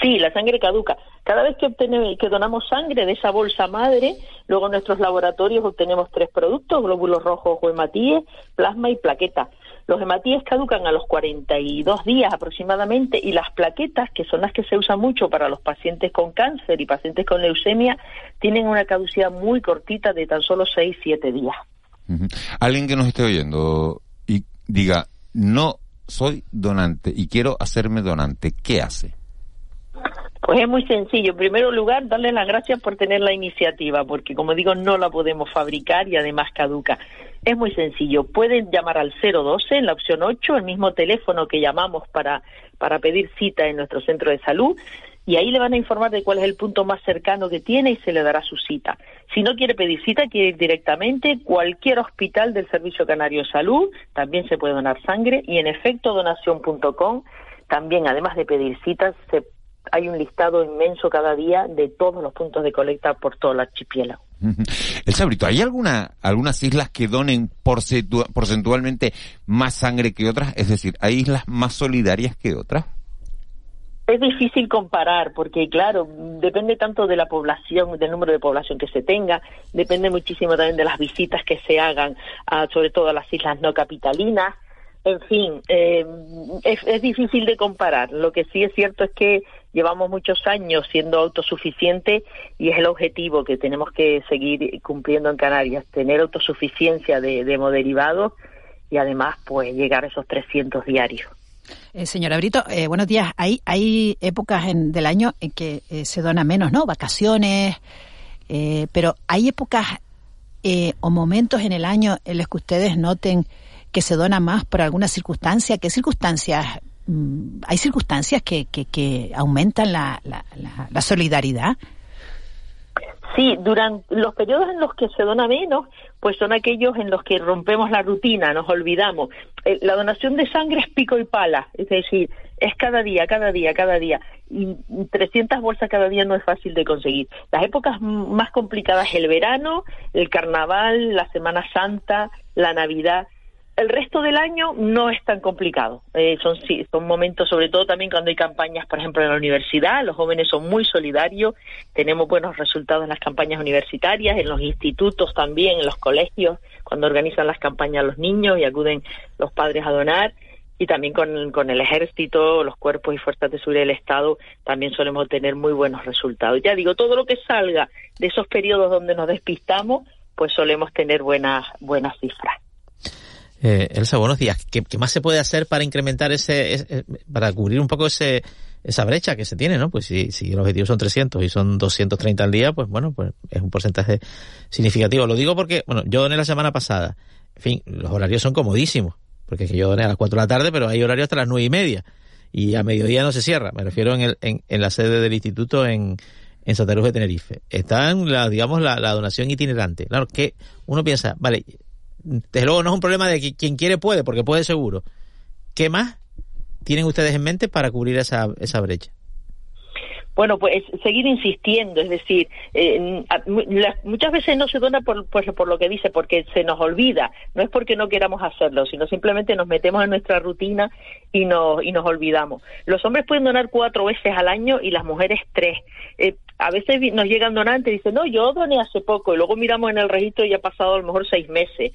M: Sí, la sangre caduca. Cada vez que, obtenemos, que donamos sangre de esa bolsa madre, luego en nuestros laboratorios obtenemos tres productos, glóbulos rojos o hematíes, plasma y plaqueta. Los hematíes caducan a los 42 días aproximadamente y las plaquetas, que son las que se usan mucho para los pacientes con cáncer y pacientes con leucemia, tienen una caducidad muy cortita de tan solo 6-7 días.
I: Alguien que nos esté oyendo y diga, no soy donante y quiero hacerme donante, ¿qué hace?
M: Pues es muy sencillo. En primer lugar, darle las gracias por tener la iniciativa, porque como digo, no la podemos fabricar y además caduca. Es muy sencillo. Pueden llamar al 012 en la opción 8, el mismo teléfono que llamamos para, para pedir cita en nuestro centro de salud, y ahí le van a informar de cuál es el punto más cercano que tiene y se le dará su cita. Si no quiere pedir cita, quiere ir directamente, cualquier hospital del Servicio Canario de Salud también se puede donar sangre y en efecto donación.com también, además de pedir citas, se hay un listado inmenso cada día de todos los puntos de colecta por todo el archipiélago.
I: El Sabrito, ¿hay alguna, algunas islas que donen porcentualmente más sangre que otras? Es decir, ¿hay islas más solidarias que otras?
M: Es difícil comparar porque, claro, depende tanto de la población, del número de población que se tenga, depende muchísimo también de las visitas que se hagan, sobre todo a las islas no capitalinas. En fin, eh, es difícil de comparar. Lo que sí es cierto es que llevamos muchos años siendo autosuficientes y es el objetivo que tenemos que seguir cumpliendo en Canarias, tener autosuficiencia de, de hemoderivados y además pues llegar a esos 300 diarios.
K: Eh, señora Brito, eh, buenos días. Hay, hay épocas en, del año en que eh, se dona menos, ¿no? Vacaciones, eh, pero hay épocas o momentos en el año en los que ustedes noten que se dona más por alguna circunstancia. ¿Qué circunstancias? Mm, ¿Hay circunstancias que, que, que aumentan la, la, la, solidaridad?
M: Sí, durante los periodos en los que se dona menos, pues son aquellos en los que rompemos la rutina, nos olvidamos. Eh, la donación de sangre es pico y pala, es decir, es cada día, cada día, cada día. Y 300 bolsas cada día no es fácil de conseguir. Las épocas más complicadas, el verano, el carnaval, la Semana Santa, la Navidad, el resto del año no es tan complicado. Eh, son, sí, son momentos, sobre todo también cuando hay campañas, por ejemplo, en la universidad, los jóvenes son muy solidarios, tenemos buenos resultados en las campañas universitarias, en los institutos también, en los colegios, cuando organizan las campañas los niños y acuden los padres a donar. Y también con, el ejército, los cuerpos y fuerzas de seguridad del Estado, también solemos tener muy buenos resultados. Ya digo, todo lo que salga de esos periodos donde nos despistamos, pues solemos tener buenas, buenas cifras.
L: Eh, Elsa, buenos días. ¿Qué, ¿Qué, más se puede hacer para incrementar ese, ese, para cubrir un poco ese, esa brecha que se tiene, ¿no? Pues si, si el objetivo son 300 y son 230 al día, pues bueno, pues es un porcentaje significativo. Lo digo porque, bueno, yo doné la semana pasada. En fin, los horarios son comodísimos. Porque es que yo doné a las 4 de la tarde, pero hay horario hasta las nueve y media. Y a mediodía no se cierra. Me refiero en, el, en, en la sede del instituto en, en Santa Cruz de Tenerife. Está en la, digamos, la donación itinerante. Claro, que uno piensa, vale, desde luego no es un problema de que quien quiere puede, porque puede seguro. ¿Qué más tienen ustedes en mente para cubrir esa, esa brecha?
M: Bueno, pues seguir insistiendo, es decir, eh, muchas veces no se dona por, por, por, lo que dice, porque se nos olvida, no es porque no queramos hacerlo, sino simplemente nos metemos en nuestra rutina y nos, y nos olvidamos. Los hombres pueden donar cuatro veces al año y las mujeres tres. Eh, a veces nos llegan donantes y dicen, no, yo doné hace poco, y luego miramos en el registro y ha pasado a lo mejor seis meses.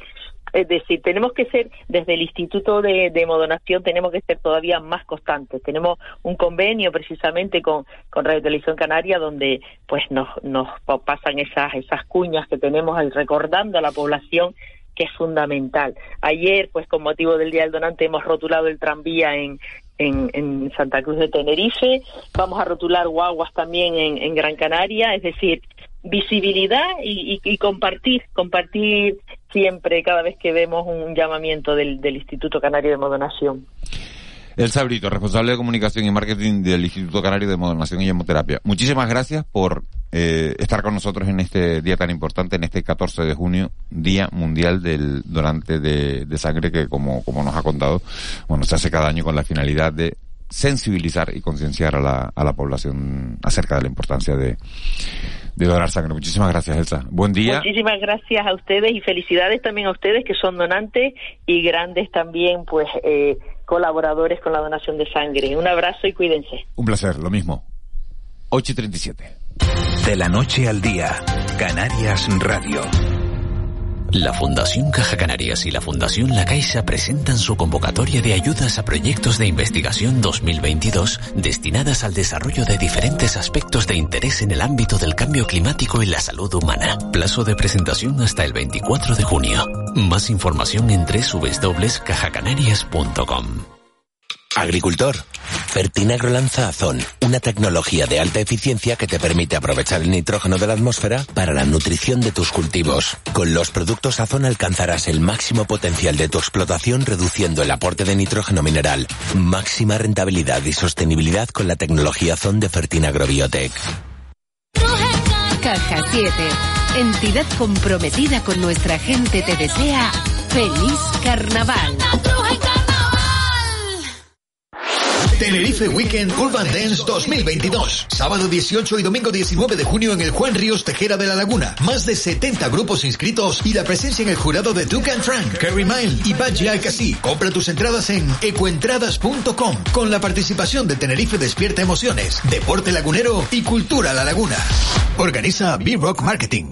M: Es decir, tenemos que ser, desde el Instituto de, de Modonación, tenemos que ser todavía más constantes. Tenemos un convenio precisamente con, con Radio Televisión Canaria donde pues nos, nos pasan esas, esas cuñas que tenemos recordando a la población que es fundamental. Ayer, pues con motivo del Día del Donante, hemos rotulado el tranvía en, en, Santa Cruz de Tenerife, vamos a rotular guaguas también en Gran Canaria, es decir, visibilidad y, y, compartir, compartir siempre cada vez que vemos un llamamiento del, del Instituto Canario de Modonación.
I: El Sabrito, responsable de comunicación y marketing del Instituto Canario de Modernación y Hemoterapia. Muchísimas gracias por eh, estar con nosotros en este día tan importante, en este 14 de junio, Día Mundial del Donante de, de Sangre, que como, como nos ha contado, bueno, se hace cada año con la finalidad de sensibilizar y concienciar a la, a la población acerca de la importancia de, de donar sangre. Muchísimas gracias, Elsa. Buen día.
M: Muchísimas gracias a ustedes y felicidades también a ustedes que son donantes y grandes también, pues, eh, colaboradores con la donación de sangre. Un abrazo y cuídense.
I: Un placer, lo mismo. 8 y 37.
E: De la noche al día, Canarias Radio.
G: La Fundación Caja Canarias y la Fundación La Caixa presentan su convocatoria de ayudas a proyectos de investigación 2022 destinadas al desarrollo de diferentes aspectos de interés en el ámbito del cambio climático y la salud humana. Plazo de presentación hasta el 24 de junio. Más información en www.cajacanarias.com.
N: Agricultor, Fertinagro lanza Azón, una tecnología de alta eficiencia que te permite aprovechar el nitrógeno de la atmósfera para la nutrición de tus cultivos. Con los productos Azón alcanzarás el máximo potencial de tu explotación reduciendo el aporte de nitrógeno mineral. Máxima rentabilidad y sostenibilidad con la tecnología Azón de Fertinagro Biotech.
O: Caja 7, entidad comprometida con nuestra gente, te desea feliz carnaval.
H: Tenerife Weekend Urban Dance 2022. Sábado 18 y domingo 19 de junio en el Juan Ríos Tejera de la Laguna. Más de 70 grupos inscritos y la presencia en el jurado de Duke Frank, Kerry Mile y Badge Alcasí. Compra tus entradas en ecoentradas.com con la participación de Tenerife Despierta Emociones, Deporte Lagunero y Cultura La Laguna. Organiza B-Rock Marketing.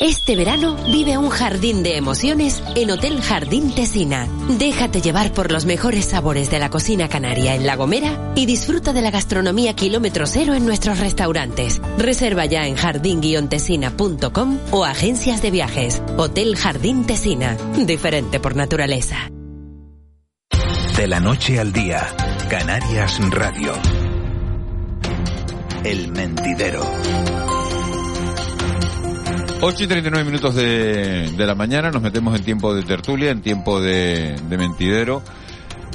O: Este verano vive un jardín de emociones en Hotel Jardín Tesina. Déjate llevar por los mejores sabores de la cocina canaria en La Gomera y disfruta de la gastronomía kilómetro cero en nuestros restaurantes. Reserva ya en jardín-tesina.com o agencias de viajes. Hotel Jardín Tesina. Diferente por naturaleza.
E: De la noche al día, Canarias Radio. El mentidero.
I: 8 y 39 minutos de, de la mañana, nos metemos en tiempo de tertulia, en tiempo de, de mentidero.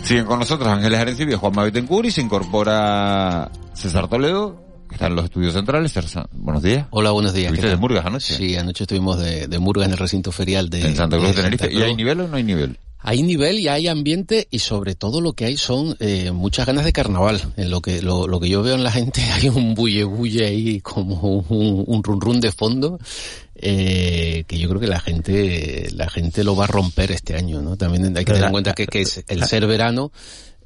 I: Siguen con nosotros Ángeles Arencibia, Juan Mavitencur y se incorpora César Toledo, que está en los estudios centrales. César, buenos días.
P: Hola, buenos días.
I: ¿Estuviste
P: ¿qué
I: de? Murgas anoche?
P: Sí, anoche estuvimos de, de Murgas en el recinto ferial de,
I: En Santa Cruz de Tenerife. ¿Y hay nivel o no hay nivel?
P: Hay nivel y hay ambiente y sobre todo lo que hay son eh, muchas ganas de carnaval. En lo que lo, lo que yo veo en la gente hay un bulle bulle ahí como un, un run run de fondo eh, que yo creo que la gente la gente lo va a romper este año, ¿no? También hay que tener en cuenta que, que es el ser verano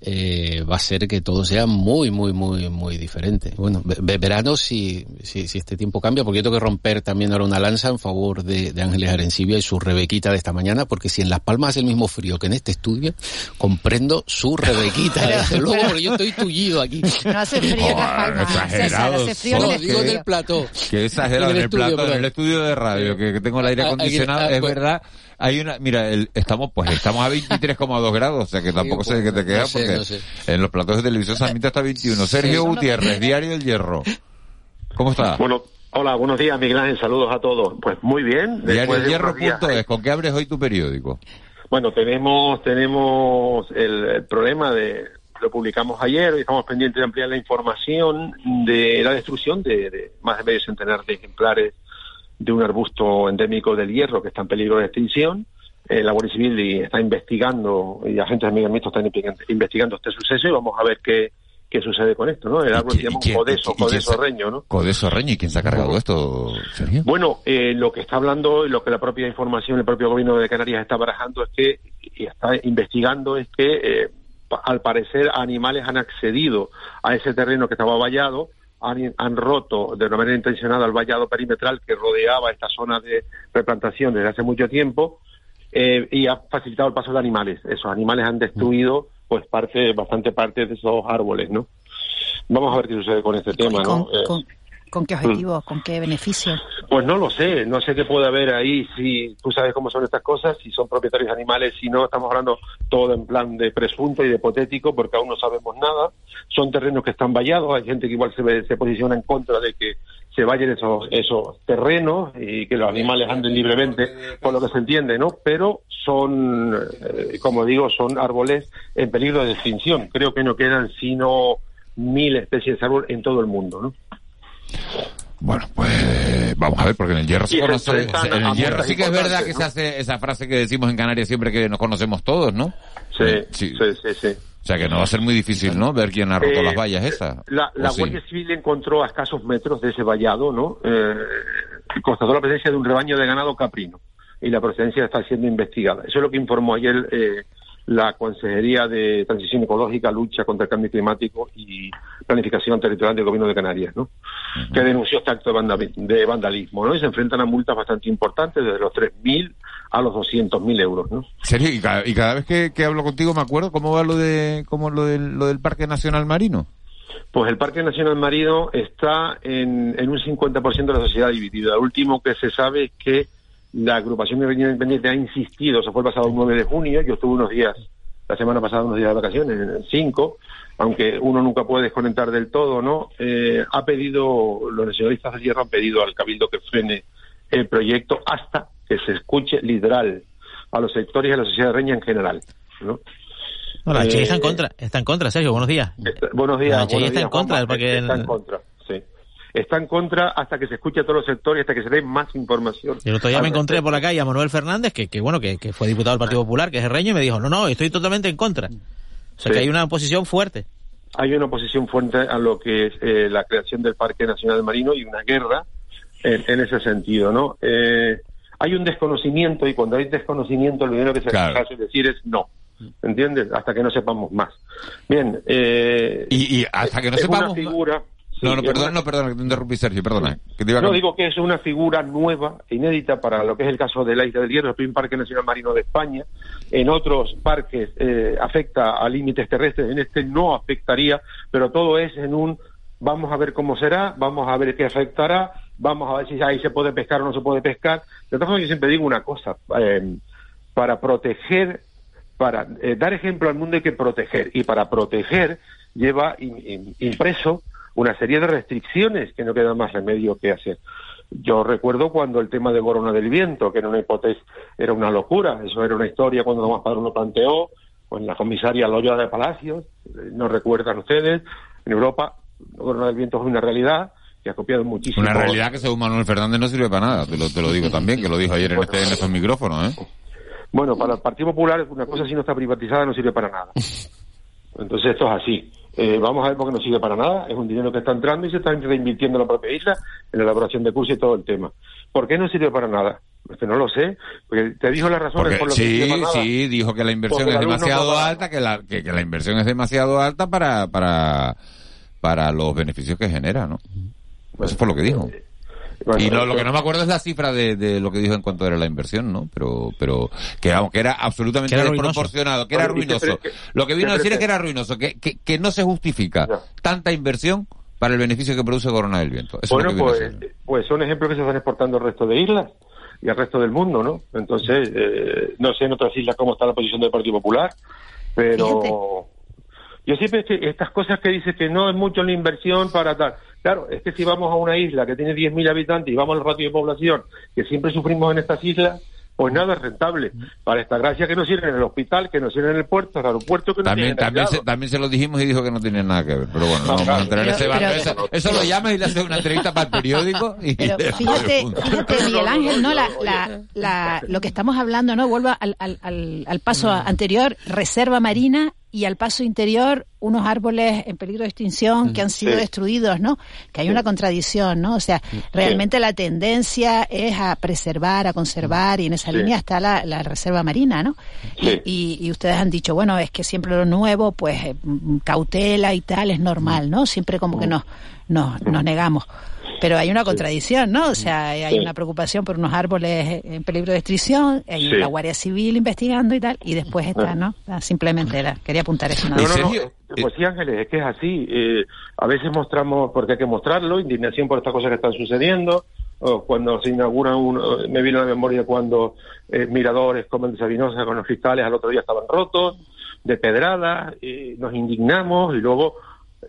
P: eh, va a ser que todo sea muy, muy, muy, muy diferente. Bueno, ve- ve- verano si, si, si este tiempo cambia, porque yo tengo que romper también ahora una lanza en favor de, de Ángeles Arencibia y su Rebequita de esta mañana, porque si en Las Palmas hace el mismo frío que en este estudio, comprendo su Rebequita, desde luego, porque yo estoy tullido aquí.
K: No hace frío en Las Palmas, César, hace frío en
P: No,
K: el
P: digo
K: estudio.
P: en el plató.
I: Que exagerado en el,
P: estudio,
I: plato, en el estudio de radio, que, que tengo el aire
P: Ah,
I: acondicionado,
P: aquí- ah,
I: es
P: pues-
I: verdad. Hay una, mira, el- estamos, pues estamos a 23,2 grados, o sea que tampoco sé de qué te
P: pues, no sé,
I: porque
P: no sé.
I: en los platos de televisión Miguel está 21. Sergio
Q: Sí.
I: Gutiérrez, Diario del Hierro. ¿Cómo está?
Q: Bueno, hola, buenos días, Miguel Ángel, saludos a todos. Pues muy bien. después de unos días-
I: Diario ¿con qué abres hoy tu periódico?
Q: Bueno, tenemos tenemos el, el problema de lo publicamos ayer y estamos pendientes de ampliar la información de la destrucción de, de más de medio centenar de ejemplares de un arbusto endémico del hierro que está en peligro de extinción. Eh, la Guardia Civil está investigando y agentes de medio ambiente están investigando- este suceso y vamos a ver qué, qué sucede con esto, ¿no? El árbol se llama un codeso,
I: y
Q: codeso reño, ¿no?
I: Codeso Reño, ¿y quién se ha cargado de esto, Sergio?
Q: Bueno, eh, lo que está hablando y lo que la propia información, el propio gobierno de Canarias está barajando es que, y está investigando, es que eh, al parecer animales han accedido a ese terreno que estaba vallado, han, han roto de una manera intencionada el vallado perimetral que rodeaba esta zona de replantación desde hace mucho tiempo eh, y ha facilitado el paso de animales. Esos animales han destruido pues parte, bastante parte de esos árboles, ¿no? Vamos a ver qué sucede con este tema,
K: ¿Con,
Q: ¿no? Eh,
K: con- qué objetivo? ¿Con qué beneficio?
Q: pues no lo sé, no sé qué puede haber ahí, si tú sabes cómo son estas cosas, si son propietarios de animales, si no, estamos hablando todo en plan de presunto y de hipotético, porque aún no sabemos nada. Son terrenos que están vallados, hay gente que igual se, ve- se posiciona en contra de que se vayan esos, esos terrenos y que los animales anden libremente, por lo que se entiende, ¿no? Pero son, eh, como digo, son árboles en peligro de extinción. Creo que no quedan sino mil especies de árbol en todo el mundo, ¿no?
I: Bueno, pues vamos a ver, porque en el hierro se conoce, en el hierro sí que es verdad que
Q: ¿no?
I: se hace esa frase que decimos en Canarias siempre que nos conocemos todos, ¿no?
Q: Sí,
I: sí,
Q: sí, sí.
I: O sea que no va a ser muy difícil, ¿no? Ver quién ha roto
Q: Eh,
I: las vallas esas.
Q: La,
I: ¿O
Q: la
I: sí?
Q: Guardia Civil encontró a escasos metros de ese vallado, ¿no? Eh, constató la presencia de un rebaño de ganado caprino y la procedencia está siendo investigada. Eso es lo que informó ayer eh, la Consejería de Transición Ecológica, Lucha contra el Cambio Climático y Planificación Territorial del Gobierno de Canarias, ¿no? Que denunció este acto de, vandali- de vandalismo, ¿no? Y se enfrentan a multas bastante importantes, desde los 3.000 a los 200.000 euros, ¿no?
I: Sergio, y cada, y cada vez que, que hablo contigo me acuerdo cómo va lo de cómo lo del, lo del Parque Nacional Marino.
Q: Pues el Parque Nacional Marino está en, en un 50% de la sociedad dividida. Lo último que se sabe es que la agrupación guerrillera independiente ha insistido, eso fue el pasado 9 de junio, yo estuve unos días, la semana pasada unos días de vacaciones, cinco, aunque uno nunca puede desconectar del todo, ¿no? Eh, ha pedido, los nacionalistas del hierro han pedido al Cabildo que frene el proyecto hasta que se escuche literal a los sectores y a la sociedad reña en general, ¿no?
L: No, la HI está en
Q: Eh,
L: contra, está en contra, Sergio, buenos días.
Q: Buenos días.
L: La
Q: buenos
L: está en contra
Q: Juanma.
L: parque...
Q: Está en contra. Está en contra hasta que se escuche a todos los sectores, hasta que se dé más información.
L: Y el otro día me encontré por la calle a Manuel Fernández, que, que bueno, que, que fue diputado del Partido Popular, que es el reño, y me dijo, no, no, estoy totalmente en contra. O sea
Q: Sí.
L: que hay una posición fuerte.
Q: Hay una oposición fuerte a lo que es eh, la creación del Parque Nacional Marino y una guerra en, en ese sentido, ¿no? Eh, hay un desconocimiento y cuando hay desconocimiento lo primero que se
I: Claro.
Q: hace decir es no. ¿Entiendes? Hasta que no sepamos más. Bien. Eh,
I: Y, y hasta que no
Q: es
I: sepamos
Q: Una figura,
I: no, no,
Q: es
I: no, perdona, que te interrumpí, Sergio, perdona. Que te iba a
Q: No, digo que es una figura nueva, inédita para lo que es el caso de la Isla del Hierro, el primer parque nacional marino de España. En otros parques eh, afecta a límites terrestres, en este no afectaría, pero todo es en un vamos a ver cómo será, vamos a ver qué afectará, vamos a ver si ahí se puede pescar o no se puede pescar. De todas formas, yo siempre digo una cosa, eh, para proteger, para eh, dar ejemplo al mundo hay que proteger, y para proteger lleva im- im- impreso una serie de restricciones que no queda más remedio que hacer. Yo recuerdo cuando el tema de Corona del Viento, que era una hipótesis, era una locura, eso era una historia cuando Tomás Padrón lo planteó, con la comisaria Loyola de Palacios, eh, no recuerdan ustedes, en Europa Corona del Viento es una realidad que ha copiado muchísimo.
I: Una realidad que según Manuel Fernández no sirve para nada, te lo, te lo digo también, que lo dijo ayer en, este, en estos micrófonos, ¿eh?
Q: Bueno, para el Partido Popular una cosa si no está privatizada no sirve para nada. Entonces esto es así. Eh, vamos a ver por qué no sirve para nada. Es un dinero que está entrando y se está reinvirtiendo en la propia isla, en la elaboración de cursos y todo el tema. ¿Por qué no sirve para nada? Es que no lo sé. Porque te dijo las razones
I: Porque
Q: por que no
I: sí,
Q: nada.
I: sí, dijo que la inversión
Q: Porque
I: es demasiado alta, que la, que, que la inversión es demasiado alta para, para, para los beneficios que genera, ¿no? Eso fue lo que dijo. Y lo, lo que no me acuerdo es la cifra de, de lo que dijo en cuanto era la inversión, ¿no? Pero, pero que vamos, que era absolutamente
L: Que era ruinoso.
I: desproporcionado, que era ruinoso. Lo que vino a decir es que era ruinoso, que, que, que no se justifica tanta inversión para el beneficio que produce Corona del Viento. Eso
Q: Bueno, pues, pues son ejemplos que se están exportando al resto de islas y al resto del mundo, ¿no? Entonces, eh, no sé en otras islas cómo está la posición del Partido Popular, pero yo siempre es que estas cosas que dice que no es mucho la inversión para tal. Claro, es que si vamos a una isla que tiene 10.000 habitantes y vamos al ratio de población que siempre sufrimos en estas islas, pues nada es rentable. Para esta gracia que nos sirve en el hospital, que nos sirve en el puerto, el aeropuerto que nos
I: También,
Q: tienen
I: también, se, también se lo dijimos y dijo que no tiene nada que ver. Pero bueno, no vamos a entrar en ese Eso, eso lo llamas y le haces una entrevista para el periódico. Y
K: Pero fíjate, fíjate, Miguel Ángel, ¿no? La, la, la- lo que estamos hablando, ¿no? Vuelvo al, al, al, al paso anterior, reserva marina y al paso interior, unos árboles en peligro de extinción que han sido
R: Sí.
K: destruidos, ¿no? Que hay una contradicción, ¿no? O sea, realmente la tendencia es a preservar, a conservar, y en esa
R: Sí.
K: línea está la, la reserva marina, ¿no? Y, y, ustedes han dicho, bueno, es que siempre lo nuevo, pues eh, mm, cautela y tal, es normal, ¿no? Siempre como que nos, nos, nos negamos. Pero hay una contradicción, ¿no? O sea, hay
Q: Sí.
K: una preocupación por unos árboles en peligro de extinción, hay
Q: Sí.
K: la Guardia Civil investigando y tal, y después está, ¿no? Ah, Simplemente era, quería apuntar eso.
Q: No, no, no, eh, Pues sí, Ángeles, es que es así. Eh, a veces mostramos, porque hay que mostrarlo, indignación por estas cosas que están sucediendo. O cuando se inaugura un, eh, me viene a la memoria cuando eh, miradores como el de Sabinosa con los cristales al otro día estaban rotos, de pedrada, y nos indignamos y luego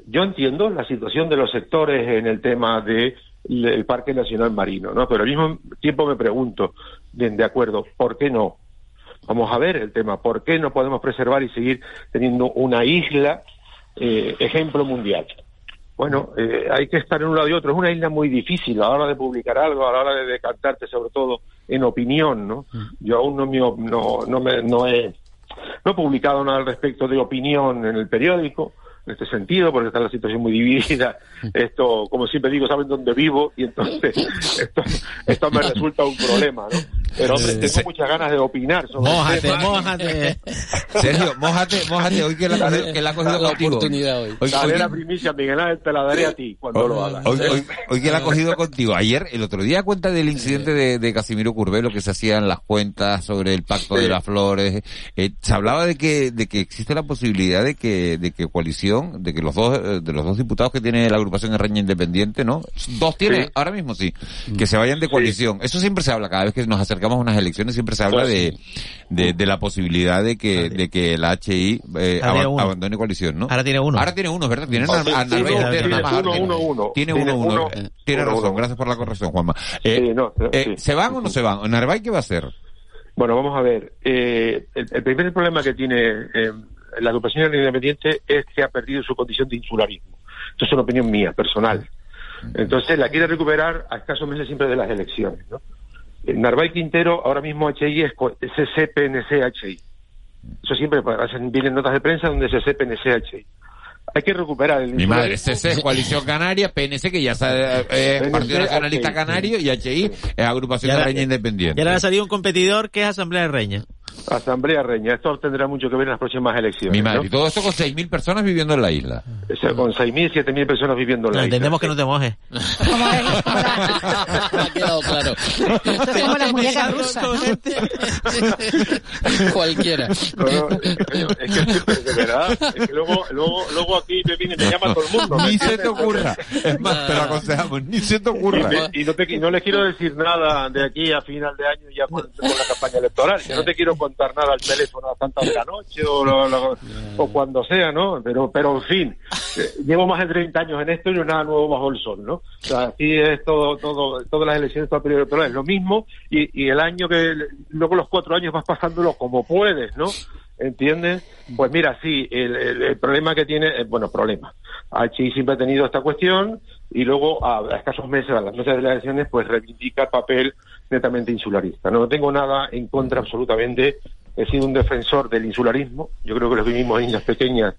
Q: yo entiendo la situación de los sectores en el tema de el Parque Nacional Marino, ¿no? Pero al mismo tiempo me pregunto, bien, de acuerdo, ¿por qué no? Vamos a ver el tema, ¿por qué no podemos preservar y seguir teniendo una isla eh, ejemplo mundial? Bueno, eh, hay que estar en un lado y otro. Es una isla muy difícil a la hora de publicar algo, a la hora de decantarte sobre todo en opinión, ¿no? Yo aún no, me, no, no, me, no, he, no he publicado nada al respecto de opinión en el periódico, en este sentido, porque está la situación muy dividida. Esto, como siempre digo, saben dónde vivo y entonces esto, esto me resulta un problema, ¿no? Pero hombre, tengo muchas ganas de opinar sobre el
L: Mójate,
Q: tema.
L: mójate.
I: Sergio, mójate, mójate, hoy que la, ha cogido- que la ha cogido
Q: La
I: contigo.
Q: oportunidad
I: Hoy,
Q: Daré
I: hoy-
Q: la primicia, Miguel Ángel, te la daré a ti cuando lo hagas.
I: hoy- hoy- hoy que la ha cogido contigo. Ayer, el otro día, cuenta del incidente de, de Casimiro Curvelo que se hacían las cuentas sobre el pacto de las flores. Eh, se hablaba de que, de que existe la posibilidad de que, de que coalición, de que los dos, eh, de los dos diputados que tiene la agrupación de Reña Independiente, ¿no? Dos tiene,
Q: Sí.
I: ahora mismo sí, que se vayan de coalición. Eso siempre se habla, cada vez que nos acercamos a unas elecciones siempre se habla
Q: Pues
I: de, de, de la posibilidad de que, de que la HI eh, abandone coalición, ¿no?
L: Ahora tiene uno.
I: Ahora tiene uno, ¿verdad?
Q: Tiene.
I: Tiene uno, Eh, Tiene razón, gracias por la corrección, Juanma. Eh. ¿Se van o no se van? ¿Narváez qué va a hacer?
Q: Bueno, vamos a ver. Eh, el, el primer problema que tiene eh, la agrupación independiente es que ha perdido su condición de insularismo. Esto es una opinión mía, personal. Entonces la quiere recuperar a escasos meses siempre de las elecciones. ¿no? Eh, Narváez Quintero, ahora mismo HI es co- CC, PNC, HI. Eso siempre hacen, vienen notas de prensa donde CC, PNC, HI. Hay que recuperar el
I: Mi madre. CC es Coalición Canaria, PNC que ya sabe, eh, es
Q: PNC,
I: Partido Nacionalista. Canario y HI es Agrupación de Reña Independiente.
L: Y ahora ha salido un competidor que es Asamblea de Reña.
Q: Asamblea Reña. Esto tendrá mucho que ver en las próximas elecciones.
I: Mi madre.
Q: ¿no?
I: Y todo esto con 6.000 personas viviendo en la isla.
Q: O sea, con 6.000, 7.000 personas viviendo en la isla.
L: Entendemos que no te mojes.
P: ha quedado claro.
K: Esto es como las muñecas rusas.
P: Cualquiera.
Q: No, es que, de verdad, es que luego, luego, luego aquí me viene, me llama todo el mundo. ¿me
I: Ni se te ocurra. Es más, te lo aconsejamos, ni se te ocurra.
Q: Y, me- y no, te, y no les quiero decir nada de aquí a final de año ya con, con la campaña electoral. Yo no te quiero contar nada al teléfono a tantas de la noche o, lo- lo- o cuando sea, ¿no? Pero, pero en fin, eh, llevo más de 30 años en esto y no es nada nuevo bajo el sol, ¿no? O sea, aquí es todo, todo, todas las elecciones, todo el periodo electoral es lo mismo y, y el año que, luego los cuatro años vas pasándolo como puedes, ¿no? ¿Entiendes? Pues mira, sí, el, el- el problema que tiene, eh, bueno, problema. H siempre ha tenido esta cuestión y luego a, a escasos meses, a las meses de las elecciones, pues reivindica el papel netamente insularista. No tengo nada en contra absolutamente. He sido un defensor del insularismo. Yo creo que los que vivimos en islas pequeñas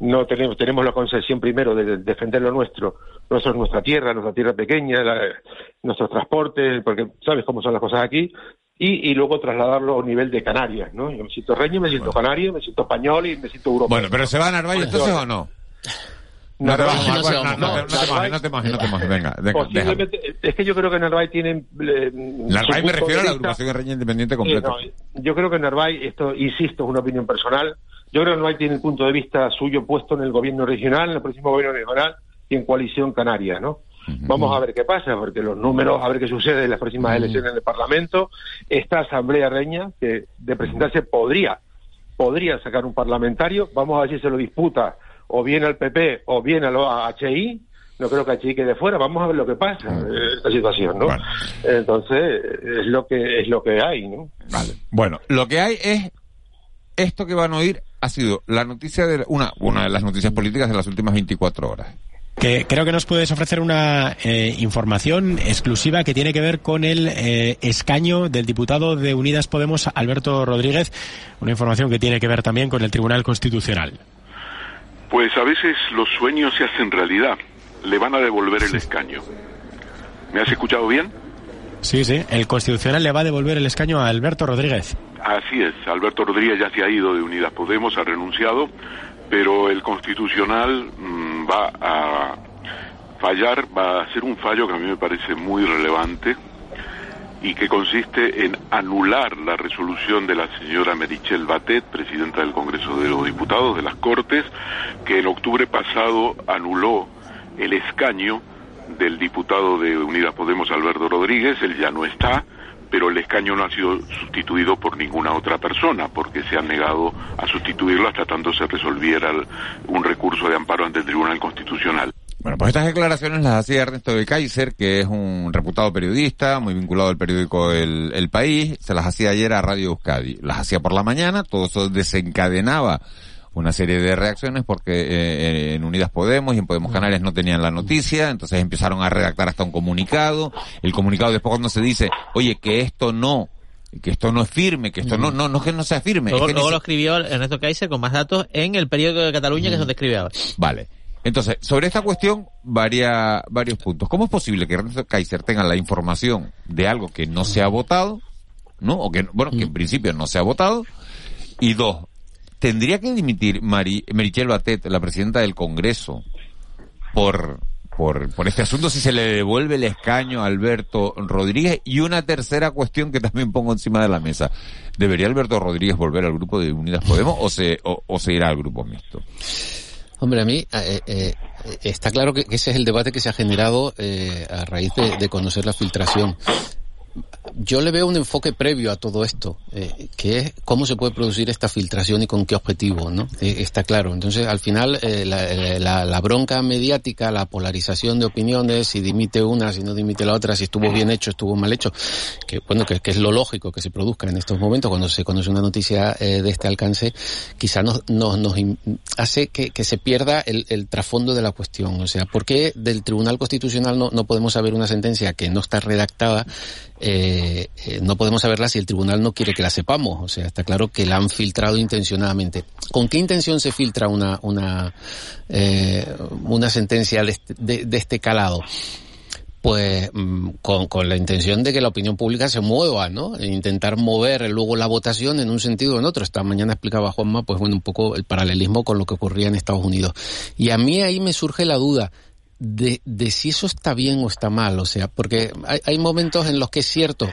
Q: no tenemos, tenemos la concepción primero de, de defender lo nuestro, nuestro, nuestra tierra, nuestra tierra pequeña, la- nuestros transportes, porque sabes cómo son las cosas aquí, y, y luego trasladarlo a un nivel de Canarias, ¿no? Yo me siento reño, me siento canario, me siento español y me siento europeo.
I: Bueno, pero ¿se va a Narváez entonces o no? No te a
Q: no
I: te mojes, no te no venga.
Q: Posiblemente, es que yo creo que Narváez tiene... eh,
I: Narváez me refiero a la agrupación de Reña Independiente completa.
Q: no, yo creo que Narváez, esto, insisto, es una opinión personal, yo creo que Narváez tiene el punto de vista suyo puesto en el gobierno regional, en el próximo gobierno regional y en coalición canaria, ¿no? Vamos a ver qué pasa, porque los números, a ver qué sucede en las próximas elecciones del Parlamento. Esta Asamblea Reña, que de presentarse podría, podría sacar un parlamentario, vamos a ver si se lo disputa o bien al PP o bien a, lo- a HI, no creo que HI quede fuera, vamos a ver lo que pasa en esta situación, ¿no? Entonces, es lo que es lo que hay, ¿no?
I: Bueno, lo que hay es esto que van a oír ha sido la noticia de una una de las noticias políticas de las últimas 24 horas.
R: Que creo que nos puedes ofrecer una eh, información exclusiva que tiene que ver con el eh, escaño del diputado de Unidas Podemos, Alberto Rodríguez. Una información que tiene que ver también con el Tribunal Constitucional.
S: Pues a veces los sueños se hacen realidad. Le van a devolver el escaño. ¿Me has escuchado bien?
R: Sí, sí. El Constitucional le va a devolver el escaño a Alberto Rodríguez.
S: Así es. Alberto Rodríguez ya se ha ido de Unidas Podemos, ha renunciado, pero el Constitucional mm, va a fallar, va a hacer un fallo que a mí me parece muy relevante y que consiste en anular la resolución de la señora Merichel Batet, presidenta del Congreso de los Diputados de las Cortes, que en octubre pasado anuló el escaño del diputado de Unidas Podemos, Alberto Rodríguez, él ya no está, pero el escaño no ha sido sustituido por ninguna otra persona, porque se han negado a sustituirlo hasta tanto se resolviera un recurso de amparo ante el Tribunal Constitucional.
I: Bueno, pues estas declaraciones las hacía Ernesto de Kaiser, que es un reputado periodista, muy vinculado al periódico El, El País, se las hacía ayer a Radio Euskadi. Las hacía por la mañana, todo eso desencadenaba una serie de reacciones porque eh, en Unidas Podemos y en Podemos Canarias no tenían la noticia, entonces empezaron a redactar hasta un comunicado. El comunicado después cuando se dice, oye, que esto no, que esto no es firme, que esto no, no, no es que no sea firme.
L: Luego,
I: es que ni
L: luego
I: si-
L: lo escribió Ernesto Kaiser con más datos en el periódico de Cataluña, que es donde escribe ahora.
I: Vale. Entonces, sobre esta cuestión, varia, varios puntos. ¿Cómo es posible que Ernesto Kaiser tenga la información de algo que no se ha votado, ¿no? O que, bueno, que en principio no se ha votado. Y dos, ¿tendría que dimitir Mari, Merichel Batet, la presidenta del Congreso, por, por, por este asunto si se le devuelve el escaño a Alberto Rodríguez? Y una tercera cuestión que también pongo encima de la mesa. ¿Debería Alberto Rodríguez volver al grupo de Unidas Podemos o se, o, o se irá al grupo mixto?
P: Hombre, a mí eh, eh, está claro que ese es el debate que se ha generado eh, a raíz de, de conocer la filtración. Yo le veo un enfoque previo a todo esto, eh, que es cómo se puede producir esta filtración y con qué objetivo, ¿no? Eh, está claro. Entonces, al final, eh, la, bronca mediática, la polarización de opiniones, si dimite una, si no dimite la otra, si estuvo bien hecho, estuvo mal hecho, que bueno, que, es lo lógico que se produzca en estos momentos cuando se conoce una noticia de este alcance, quizá nos, nos, nos hace que, se pierda el, trasfondo de la cuestión. O sea, ¿por qué del Tribunal Constitucional no, podemos saber una sentencia que no está redactada? Eh, no podemos saberla si el tribunal no quiere que la sepamos. O sea, está claro que la han filtrado intencionadamente. ¿Con qué intención se filtra una, una, eh, una sentencia de este, de- este calado? pues mm, con, la intención de que la opinión pública se mueva, ¿no? Intentar mover luego la votación en un sentido o en otro. Esta mañana explicaba Juanma, pues bueno, un poco el paralelismo con lo que ocurría en Estados Unidos. Y a mí ahí me surge la duda de, de si eso está bien o está mal, o sea, porque hay, hay momentos en los que es cierto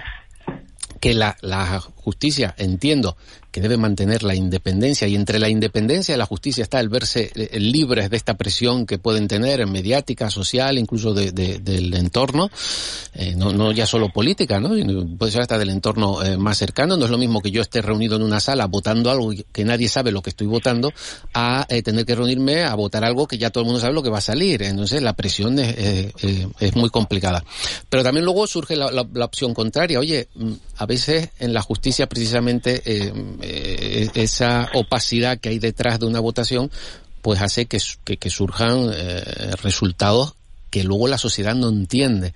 P: que la, la justicia, entiendo, que debe mantener la independencia y entre la independencia y la justicia está el verse eh, libres de esta presión que pueden tener mediática, social, incluso de, de, del entorno, eh, no, ya solo política, ¿no? puede ser hasta del entorno eh, más cercano. No es lo mismo que yo esté reunido en una sala votando algo que nadie sabe lo que estoy votando a eh, tener que reunirme a votar algo que ya todo el mundo sabe lo que va a salir. Entonces la presión es, eh, es muy complicada. Pero también luego surge la, la, la, opción contraria. Oye, mm, a veces en la justicia precisamente eh, esa opacidad que hay detrás de una votación, pues hace que, que, que surjan eh, resultados que luego la sociedad no entiende.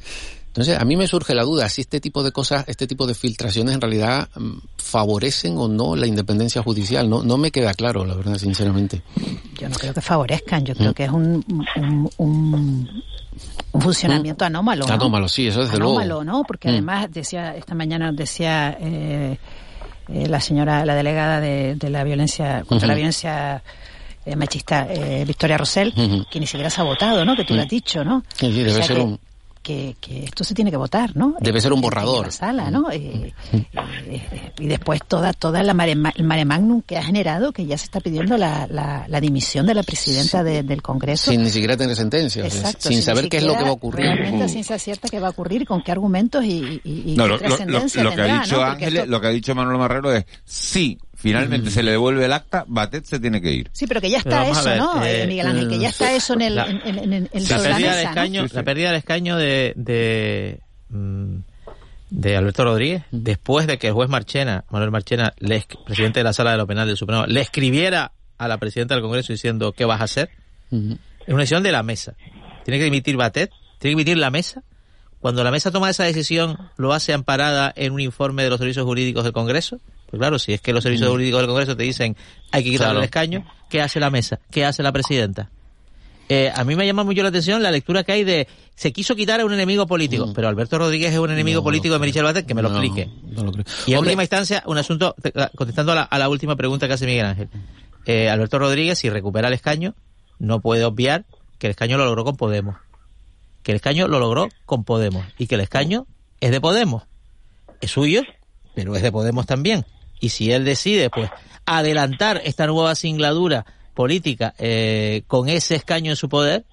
P: Entonces, a mí me surge la duda si este tipo de cosas, este tipo de filtraciones en realidad mm, favorecen o no la independencia judicial. No, no me queda claro, la verdad, sinceramente.
K: Yo no creo que favorezcan, yo creo mm. que es un, un, un, un funcionamiento mm. anómalo. ¿no?
P: Anómalo, sí, eso desde
K: anómalo,
P: luego.
K: ¿no? Porque además, decía, esta mañana decía eh, eh, la señora, la delegada de, de la violencia, contra uh -huh. la violencia eh, machista, eh, Victoria Rosell, uh -huh. que ni siquiera se ha votado, ¿no? Que tú uh -huh. lo has dicho, ¿no?
P: Sí, sí, debe
K: o sea
P: ser
K: que,
P: un...
K: Que, que, esto se tiene que votar, ¿no?
P: Debe ser un borrador.
K: En la sala, ¿no? Eh, eh, y después toda toda la mare, el mare magnum que ha generado, que ya se está pidiendo la, la, la dimisión de la presidenta sí. de, del Congreso.
P: Sin ni siquiera tener sentencia.
K: Exacto,
P: sin, sin, saber qué es lo que va a ocurrir.
K: Realmente a ciencia cierta qué va a ocurrir, con qué argumentos y, y, y
I: no,
K: qué
I: lo,
K: trascendencia
I: lo, lo, lo, que ha dicho
K: ¿no?
I: Ángeles,
K: esto...
I: lo que ha dicho Manuel Marrero es sí, finalmente mm. se le devuelve el acta, Batet se tiene que ir.
K: Sí, pero que ya está eso, ver, ¿no, eh, Miguel Ángel? Que ya está eso en el,
L: la,
K: en, en, en, en
L: la, pérdida
K: mesa,
L: escaño,
K: ¿no?
L: la pérdida del escaño de, de, mm, de Alberto Rodríguez, después de que el juez Marchena, Manuel Marchena, le, presidente de la Sala de lo Penal del Supremo, le escribiera a la presidenta del Congreso diciendo qué vas a hacer, uh -huh. es una decisión de la mesa. Tiene que dimitir Batet, tiene que dimitir la mesa. Cuando la mesa toma esa decisión, lo hace amparada en un informe de los servicios jurídicos del Congreso. Pues claro, si es que los servicios jurídicos del Congreso te dicen hay que quitarle claro. el escaño, ¿qué hace la mesa? ¿Qué hace la presidenta? Eh, a mí me llama mucho la atención la lectura que hay de se quiso quitar a un enemigo político, mm. pero Alberto Rodríguez es un enemigo no, político de Merichel Batet, que me lo
P: no,
L: explique.
P: No lo creo.
L: Y en Hombre. última instancia, un asunto, contestando a la, a la, última pregunta que hace Miguel Ángel. Eh, Alberto Rodríguez, si recupera el escaño, no puede obviar que el escaño lo logró con Podemos. Que el escaño lo logró con Podemos. Y que el escaño es de Podemos. Es suyo, pero es de Podemos también. Y si él decide, pues, adelantar esta nueva singladura política eh, con ese escaño en su poder,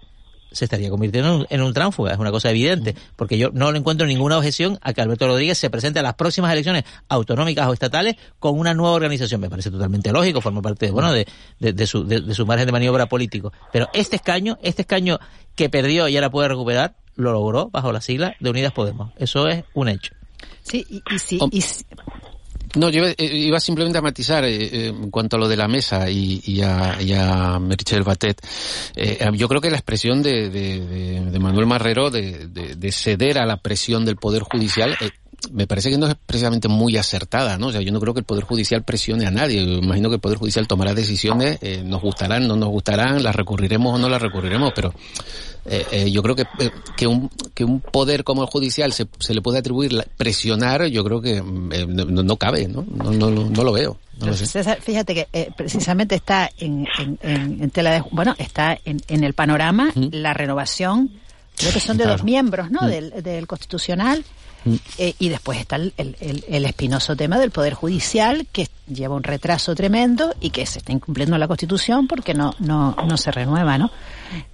L: se estaría convirtiendo en un, en un tránfuga, es una cosa evidente, porque yo no le encuentro ninguna objeción a que Alberto Rodríguez se presente a las próximas elecciones autonómicas o estatales con una nueva organización. Me parece totalmente lógico, forma parte, bueno, de, de, de su, de, de, su margen de maniobra político. Pero este escaño, este escaño que perdió y ahora puede recuperar, lo logró bajo la sigla de Unidas Podemos. Eso es un hecho.
K: Sí, y, y sí, y,
P: no, yo eh, iba simplemente a matizar eh, eh, en cuanto a lo de la mesa y, y a, y a Merichel Batet. Eh, yo creo que la expresión de, de, Manuel Marrero de, de, ceder a la presión del Poder Judicial me parece que no es precisamente muy acertada, ¿no? O sea, yo no creo que el Poder Judicial presione a nadie. Yo imagino que el Poder Judicial tomará decisiones, eh, nos gustarán, no nos gustarán, las recurriremos o no las recurriremos, pero eh, eh, yo creo que, eh, que, un, que un poder como el judicial se, se le puede atribuir la, presionar, yo creo que eh, no, no, cabe, ¿no? No, no, no lo veo. No lo
K: César, fíjate que precisamente está en, en, en, tela de, bueno, está en, en el panorama ¿Mm? la renovación, creo que son de claro. dos miembros, ¿no? ¿Mm? Del, del constitucional eh, y después está el, el, el, espinoso tema del Poder Judicial, que lleva un retraso tremendo y que se está incumpliendo la Constitución porque no, no, no se renueva, ¿no?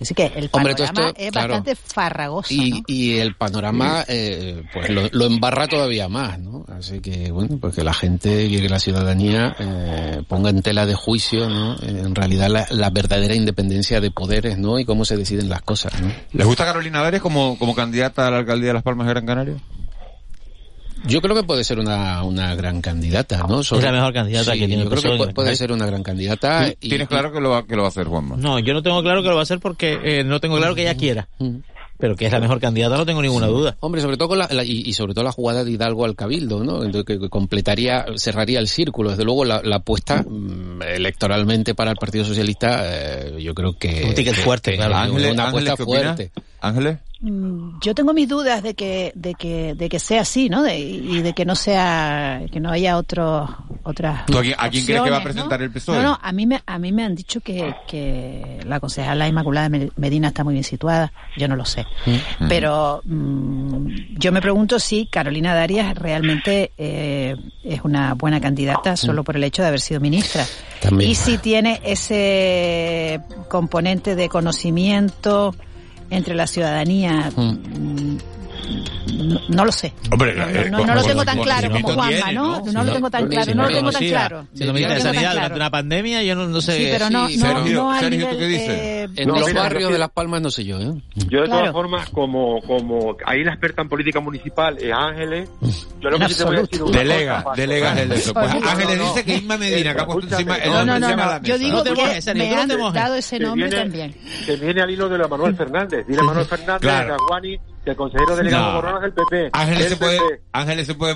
K: Así que el panorama
P: Hombre, esto,
K: es
P: claro.
K: bastante farragoso.
P: Y,
K: ¿no?
P: y el panorama eh, pues lo, lo, embarra todavía más, ¿no? Así que, bueno, pues que la gente y que la ciudadanía eh, ponga en tela de juicio, ¿no? En realidad la, la, verdadera independencia de poderes, ¿no? Y cómo se deciden las cosas, ¿no?
I: ¿Les gusta Carolina Dárez como, como candidata a la alcaldía de Las Palmas de Gran Canaria?
P: Yo creo que puede ser una, una gran candidata, ¿no?
L: Sobre... Es la mejor candidata
P: sí,
L: que tiene
P: Yo creo que puede, puede, ser una gran candidata.
I: Y, ¿Tienes claro que lo, va, que lo va a hacer, Juanma?
L: No, yo no tengo claro que lo va a hacer porque eh, no tengo claro que ella quiera. pero que es la mejor candidata no tengo ninguna duda.
P: Hombre, sobre todo con la, la- y, y sobre todo la jugada de Hidalgo al Cabildo, ¿no? Entonces, que, que completaría, cerraría el círculo. Desde luego, la, la apuesta mm, electoralmente para el Partido Socialista, eh, yo creo que...
L: Un ticket fuerte,
P: que-
L: claro.
P: una
I: Ángeles,
P: apuesta
I: Ángeles, ¿qué opina?
P: fuerte.
I: Ángeles.
K: Mm, Yo tengo mis dudas de que de que de que sea así, ¿no? De- y de que no sea que no haya otro otras.
I: ¿Tú a quién, crees que va a presentar
K: ¿no?
I: el PSOE?
K: No, no, a mí me a mí me han dicho que, que la concejala Inmaculada Me- Medina está muy bien situada. Yo no lo sé,
I: Mm.
K: pero mm, yo me pregunto si Carolina Darias realmente eh, es una buena candidata solo por el hecho de haber sido ministra.
P: También.
K: Y si tiene ese componente de conocimiento entre la ciudadanía, mm, no, no lo sé.
I: Hombre,
K: No,
I: eh,
K: no, no lo tengo tan claro como Juanma, ¿no? No, lo tengo tan claro, no lo tengo tan claro.
L: Ministra
K: lo
L: de Sanidad durante una pandemia, yo no, no sé.
K: Sí, pero no,
P: Sí,
K: no,
P: Sergio,
I: ¿tú qué dices?
K: eh,
P: En
Q: No,
P: los barrios de Las Palmas no sé yo, ¿eh?
Q: Yo de todas formas, como, como ahí la experta en política municipal es Ángeles, yo lo que sí te voy a decir
I: Delega, delega Ángeles. Pues
K: Olvídate.
I: Ángeles dice que Isma Medina, que ha puesto encima el
Q: No,
K: No,
I: nombre
K: no,
I: la
K: Yo digo que me han dado ese
Q: que
K: nombre
Q: viene,
K: también.
Q: que viene al hilo de de Manuel Fernández. Dile Manuel Fernández,
I: Claro.
Q: Que el consejero delegado
I: No.
Q: Corona es del PP.
I: Ángeles
Q: El
I: se puede,
Q: PP.
I: Ángeles se puede